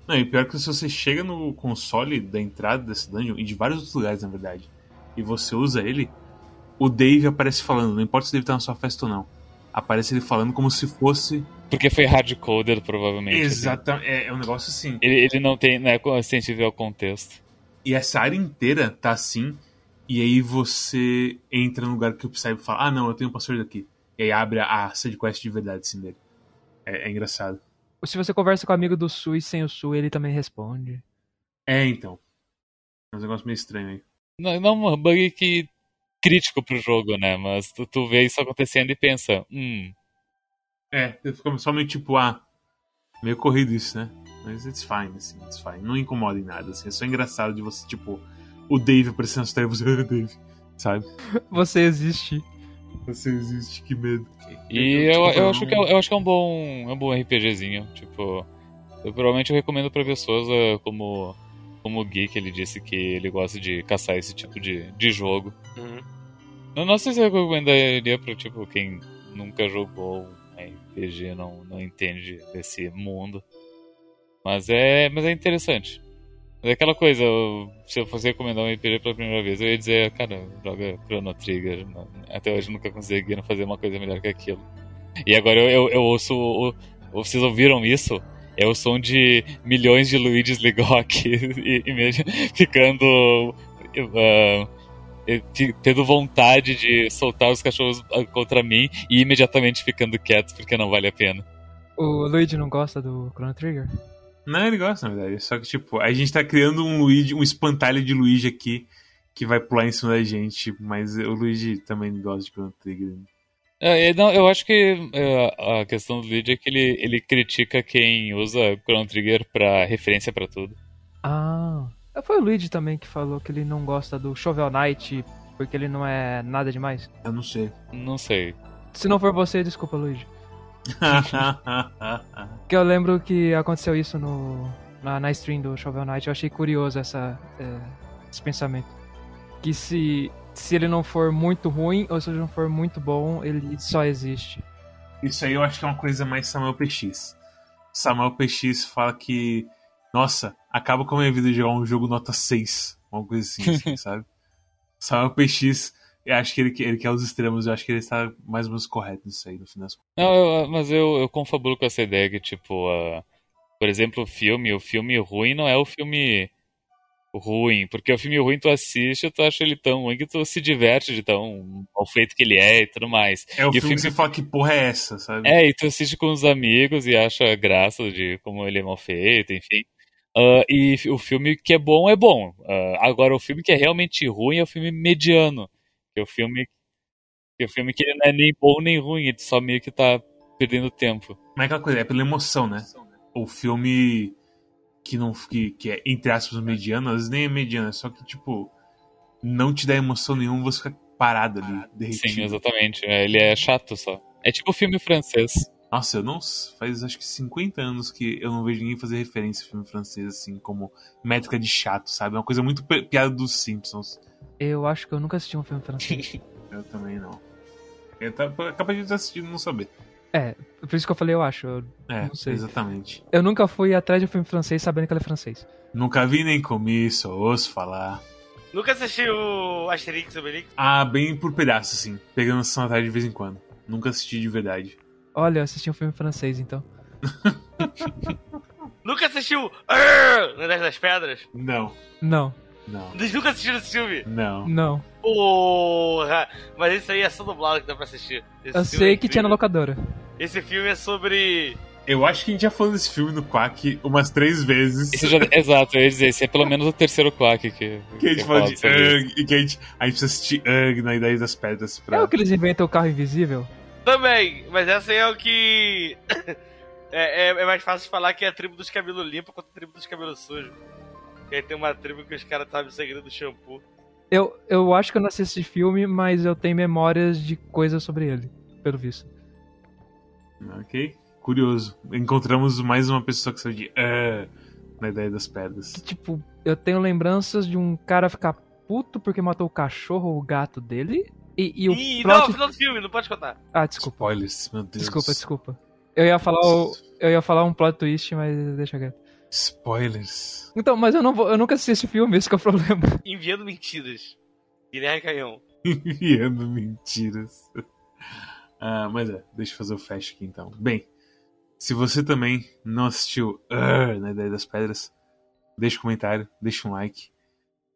Não, e pior que se você chega no console da entrada dessa dungeon, e de vários outros lugares, na verdade, e você usa ele, o Dave aparece falando, não importa se o Dave tá na sua festa ou não. Aparece ele falando como se fosse porque foi hardcoded, provavelmente. Exatamente. É, é, um negócio assim. Ele, ele não tem, né, sensível ao contexto. E essa área inteira tá assim. E aí você entra no lugar que o Psy fala: Ah, não, eu tenho um password aqui. E aí abre a side quest de verdade, assim, dele. É, é engraçado. Se você conversa com o amigo do Sul e sem o Sul, ele também responde. É, então. É um negócio meio estranho aí. Não, não é um bug que crítico pro jogo, né? Mas tu, tu vê isso acontecendo e pensa, hum, é, ficou só meio tipo, ah, meio corrido isso, né? Mas it's fine, assim, it's fine. Não incomoda em nada, assim. É só engraçado de você, tipo, o Dave aparecendo telas, você, Dave, sabe? Você existe. Você existe, que medo. E eu, eu, acho que é, eu acho que é um bom, é um bom RPGzinho, tipo... Eu provavelmente eu recomendo pra pessoas uh, como, como o que ele disse que ele gosta de caçar esse tipo de, de jogo. Uhum. Eu não sei se eu recomendaria pra, tipo, quem nunca jogou RPG não, não entende desse mundo. Mas é, mas é interessante. Mas é aquela coisa, se eu fosse recomendar um RPG pela primeira vez, eu ia dizer, cara, joga Chrono Trigger. Até hoje nunca conseguiram fazer uma coisa melhor que aquilo. E agora eu, eu, eu ouço. vocês ouviram isso? É o som de milhões de Luigi's Ligok e, e ficando. Uh, tendo vontade de soltar os cachorros ah, contra mim e imediatamente ficando quietos porque não vale a pena. O Luigi não gosta do Chrono Trigger? Não, ele gosta, na verdade. Só que, tipo, a gente tá criando um Luigi, um espantalho de Luigi aqui que vai pular em cima da gente, mas o Luigi também gosta de Chrono Trigger. É, não, eu acho que é, a questão do Luigi é que ele, ele critica quem usa Chrono Trigger pra referência pra tudo. Ah. Foi o Luigi também que falou que ele não gosta do Shovel Knight porque ele não é nada demais. Eu não sei. Não sei. Se não for você, desculpa, Luigi. que eu lembro que aconteceu isso no, na, na stream do Shovel Knight. Eu achei curioso essa, é, esse pensamento. Que se, se ele não for muito ruim ou se ele não for muito bom, ele só existe. Isso aí eu acho que é uma coisa mais Samuel PX. Samuel PX fala que, nossa, acaba com a minha vida de jogar um jogo nota 6. Uma coisa assim, assim sabe? Samuel PX eu acho que ele, ele quer os extremos, eu acho que ele está mais ou menos correto nisso aí, no final das contas. Não, eu, mas eu, eu confabulo com essa ideia que, tipo, uh, por exemplo, o filme, o filme ruim não é o filme ruim, porque o filme ruim tu assiste, tu acha ele tão ruim que tu se diverte de tão mal feito que ele é e tudo mais. É o filme, filme que você fala que porra é essa, sabe? É, e tu assiste com os amigos e acha graça de como ele é mal feito, enfim. Uh, e o filme que é bom é bom. Uh, agora, o filme que é realmente ruim é o filme mediano. Que o filme. Que o filme que não é nem bom nem ruim, ele só meio que tá perdendo tempo. Mas é aquela coisa, é pela emoção, né? O filme que não que, que é, entre aspas, mediano, às vezes nem é mediano, é só que, tipo, não te dá emoção nenhuma, você fica parado ali, derretido. Sim, exatamente. É, ele é chato só. É tipo filme francês. Nossa, eu não. Faz acho que 50 anos que eu não vejo ninguém fazer referência a filme francês assim, como métrica de chato, sabe? É uma coisa muito piada dos Simpsons. Eu acho que eu nunca assisti um filme francês. eu também não. Eu tava capaz de estar assistindo e não saber. É, por isso que eu falei, eu acho. Eu é, não sei. exatamente. Eu nunca fui atrás de um filme francês sabendo que ele é francês. Nunca vi nem comi, só ouço falar. Nunca assisti o Asterix e Obelix? Ah, bem por pedaços, assim. Pegando essa vontade de vez em quando. Nunca assisti de verdade. Olha, eu assisti um filme francês, então. Nunca assistiu Na Idade das Pedras? Não. Não. Não. Vocês nunca assistiram esse filme? Não. Não. Porra! Mas isso aí é só dublado que dá pra assistir. Esse eu sei é que tinha na locadora. Esse filme é sobre. Eu acho que a gente já falou desse filme no Quack umas três vezes. Já, exato, eu ia dizer, esse é pelo menos o terceiro Quack que. Que a gente fala de Ugg, e que a gente, a gente precisa assistir Ugg na Idade das Pedras. Pra... É o que eles inventam o carro invisível? Também, mas essa aí é o que. é, é, é, mais fácil falar que é a tribo dos cabelos limpos contra a tribo dos cabelos sujos. Que aí tem uma tribo que os caras sabem o segredo do shampoo. Eu, eu acho que eu não assisti esse filme, mas eu tenho memórias de coisas sobre ele, pelo visto. Ok, curioso. Encontramos mais uma pessoa que sabe de uh, na ideia das pedras. Tipo, eu tenho lembranças de um cara ficar puto porque matou o cachorro ou o gato dele. E, e o Ih, plot... não, final do filme, não pode contar. Ah, desculpa. Spoilers, meu Deus. Desculpa, desculpa. Eu ia falar, o... eu ia falar um plot twist, mas deixa quieto. Spoilers. Então, mas eu não vou, eu nunca assisti esse filme, esse é o problema. Enviando mentiras. Guilherme Canhão. Enviando mentiras. Ah, mas é, deixa eu fazer o flash aqui então. Bem, se você também não assistiu uh, na Ideia das Pedras, deixa um comentário, deixa um like,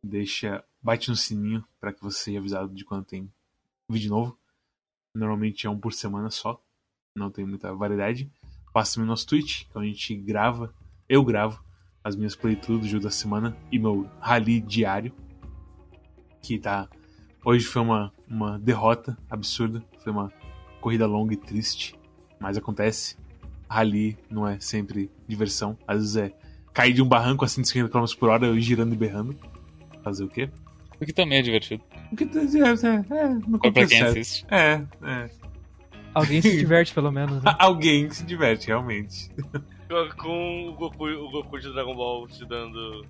deixa, bate no sininho para que você seja avisado de quando tem vídeo novo. Normalmente é um por semana só, não tem muita variedade. Passa no nosso Twitch, que a gente grava eu gravo as minhas playthroughs do jogo da semana e meu rally diário. Que tá. Hoje foi uma, uma derrota absurda. Foi uma corrida longa e triste. Mas acontece. Rally não é sempre diversão. Às vezes é cair de um barranco a 150 km por hora eu girando e berrando. Fazer o quê? O que também é divertido. O que é, é, é, não pra quem assiste. É, é. Alguém se diverte, pelo menos. Né? Alguém se diverte, realmente. com o Goku, o Goku de Dragon Ball te dando.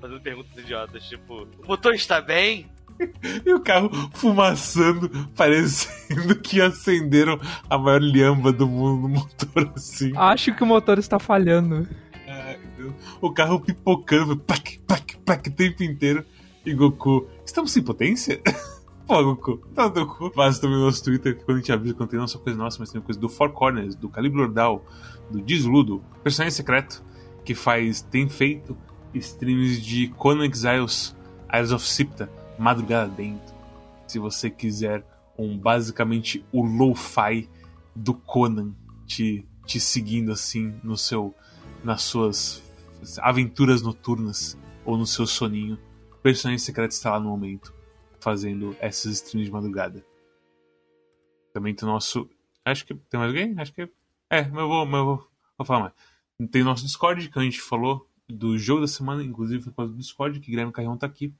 fazendo perguntas idiotas, tipo, o motor está bem? E o carro fumaçando, parecendo que acenderam a maior lhamba do mundo no motor assim. Acho que o motor está falhando. É, o carro pipocando, plac, plac, plac, o tempo inteiro. E Goku, estamos sem potência? Pô, Goku, tá no cu. Faz também no nosso Twitter, que quando a gente avisa quando tem não só coisa nossa, mas tem coisa do Four Corners, do Calibre Ordal, do Desludo, personagem secreto, que faz, tem feito streams de Conan Exiles, Isles of Sipta, madrugada dentro. Se você quiser um basicamente o lo-fi do Conan te, te seguindo assim no seu nas suas aventuras noturnas ou no seu soninho, o personagem secreto está lá no momento, fazendo essas streams de madrugada. Também tem o nosso. Acho que. Tem mais alguém? Acho que. É, mas eu vou, mas eu vou, vou falar mais. Tem o nosso Discord, que a gente falou do jogo da semana, inclusive foi por causa do Discord, que Guilherme Carrion tá aqui.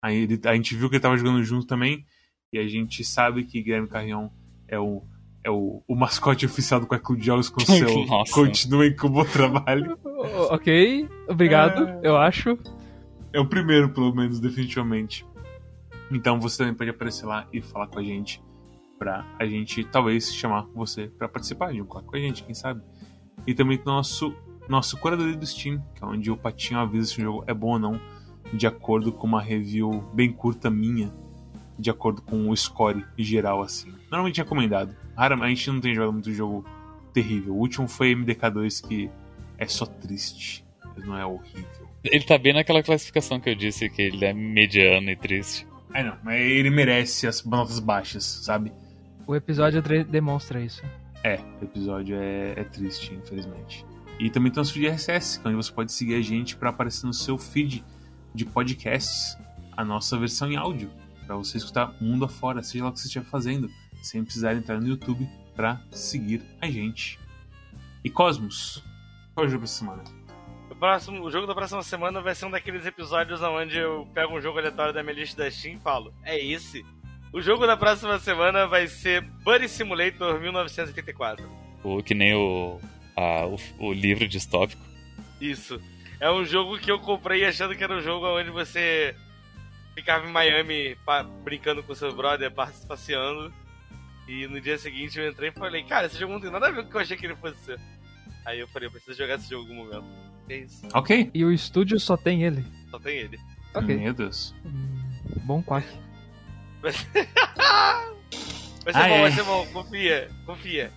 Aí ele, a gente viu que ele tava jogando junto também. E a gente sabe que Guilherme Carrion é o, é o, o mascote oficial do Quack de Jogos com seu Nossa. Continuem com o bom trabalho. O- ok, obrigado, É. eu acho. É o primeiro, pelo menos, definitivamente. Então você também pode aparecer lá e falar com a gente pra a gente talvez chamar você pra participar de um quadro com a gente, quem sabe. E também nosso nosso curadoria do Steam, que é onde o Patinho avisa se o jogo é bom ou não, de acordo com uma review bem curta minha, de acordo com o score geral assim. Normalmente é recomendado. Raramente a gente não tem jogado muito jogo terrível. O último foi MDK2 que é só triste, mas não é horrível. Ele tá bem naquela classificação que eu disse, que ele é mediano e triste. É, não, mas ele merece as notas baixas, sabe? O episódio demonstra isso. É, o episódio é, é triste, infelizmente. E também tem o nosso feed RSS, que é onde você pode seguir a gente para aparecer no seu feed de podcasts a nossa versão em áudio, para você escutar mundo afora, seja lá o que você estiver fazendo, sem precisar entrar no YouTube para seguir a gente. E Cosmos, qual é o jogo dessa semana? O, próximo, o jogo da próxima semana vai ser um daqueles episódios onde eu pego um jogo aleatório da minha lista da Steam e falo, é esse? O jogo da próxima semana vai ser Buddy Simulator 1984. Ou que nem o, a- o, o livro distópico. Isso. É um jogo que eu comprei achando que era um jogo onde você ficava em Miami pa- brincando com seu brother, pa- passeando. E no dia seguinte eu entrei e falei, cara, esse jogo não tem nada a ver com o que eu achei que ele fosse ser. Aí eu falei, eu preciso jogar esse jogo em algum momento. É isso. Ok. E o estúdio só tem ele. Só tem ele. Ok. Meu Deus. Hum, Bom quack. Vai ser Ai, bom, ai. vai ser bom, confia, confia.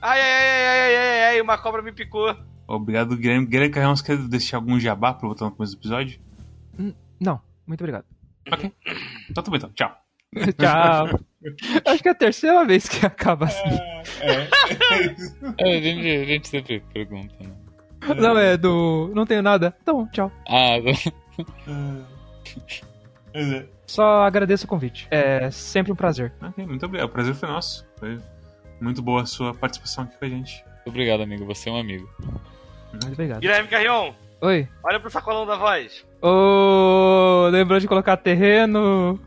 Ai, ai, ai, ai, ai, ai, ai, uma cobra me picou. Obrigado, Guilherme. Guilherme Carrão, você quer deixar algum jabá pra botar no começo do episódio? Não, muito obrigado. Então tá bom, então. Tchau. Tchau. Acho que é a terceira vez que acaba assim. É, É, a, gente, a gente sempre pergunta, né? Não, é do. Não tenho nada. Então, tchau. Ah, é. Só agradeço o convite. É sempre um prazer. Ok, muito obrigado. O prazer foi nosso. Foi muito boa a sua participação aqui com a gente. obrigado, amigo. Você é um amigo. Muito obrigado. Guilherme Carrion, Oi. olha pro sacolão da voz. Ô, lembrou de colocar terreno?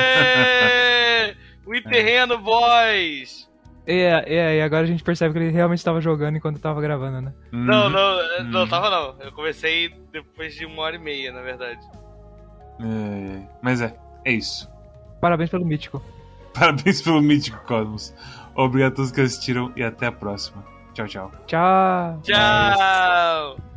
Êêêê! O terreno, boys! É, é, e agora a gente percebe que ele realmente estava jogando enquanto tava gravando, né? Não, Uhum. não, não Uhum. tava não. Eu comecei depois de uma hora e meia, na verdade. É, mas é, é isso. Parabéns pelo mítico. Parabéns pelo mítico Cosmos. Obrigado a todos que assistiram e até a próxima. Tchau, tchau. Tchau. Tchau!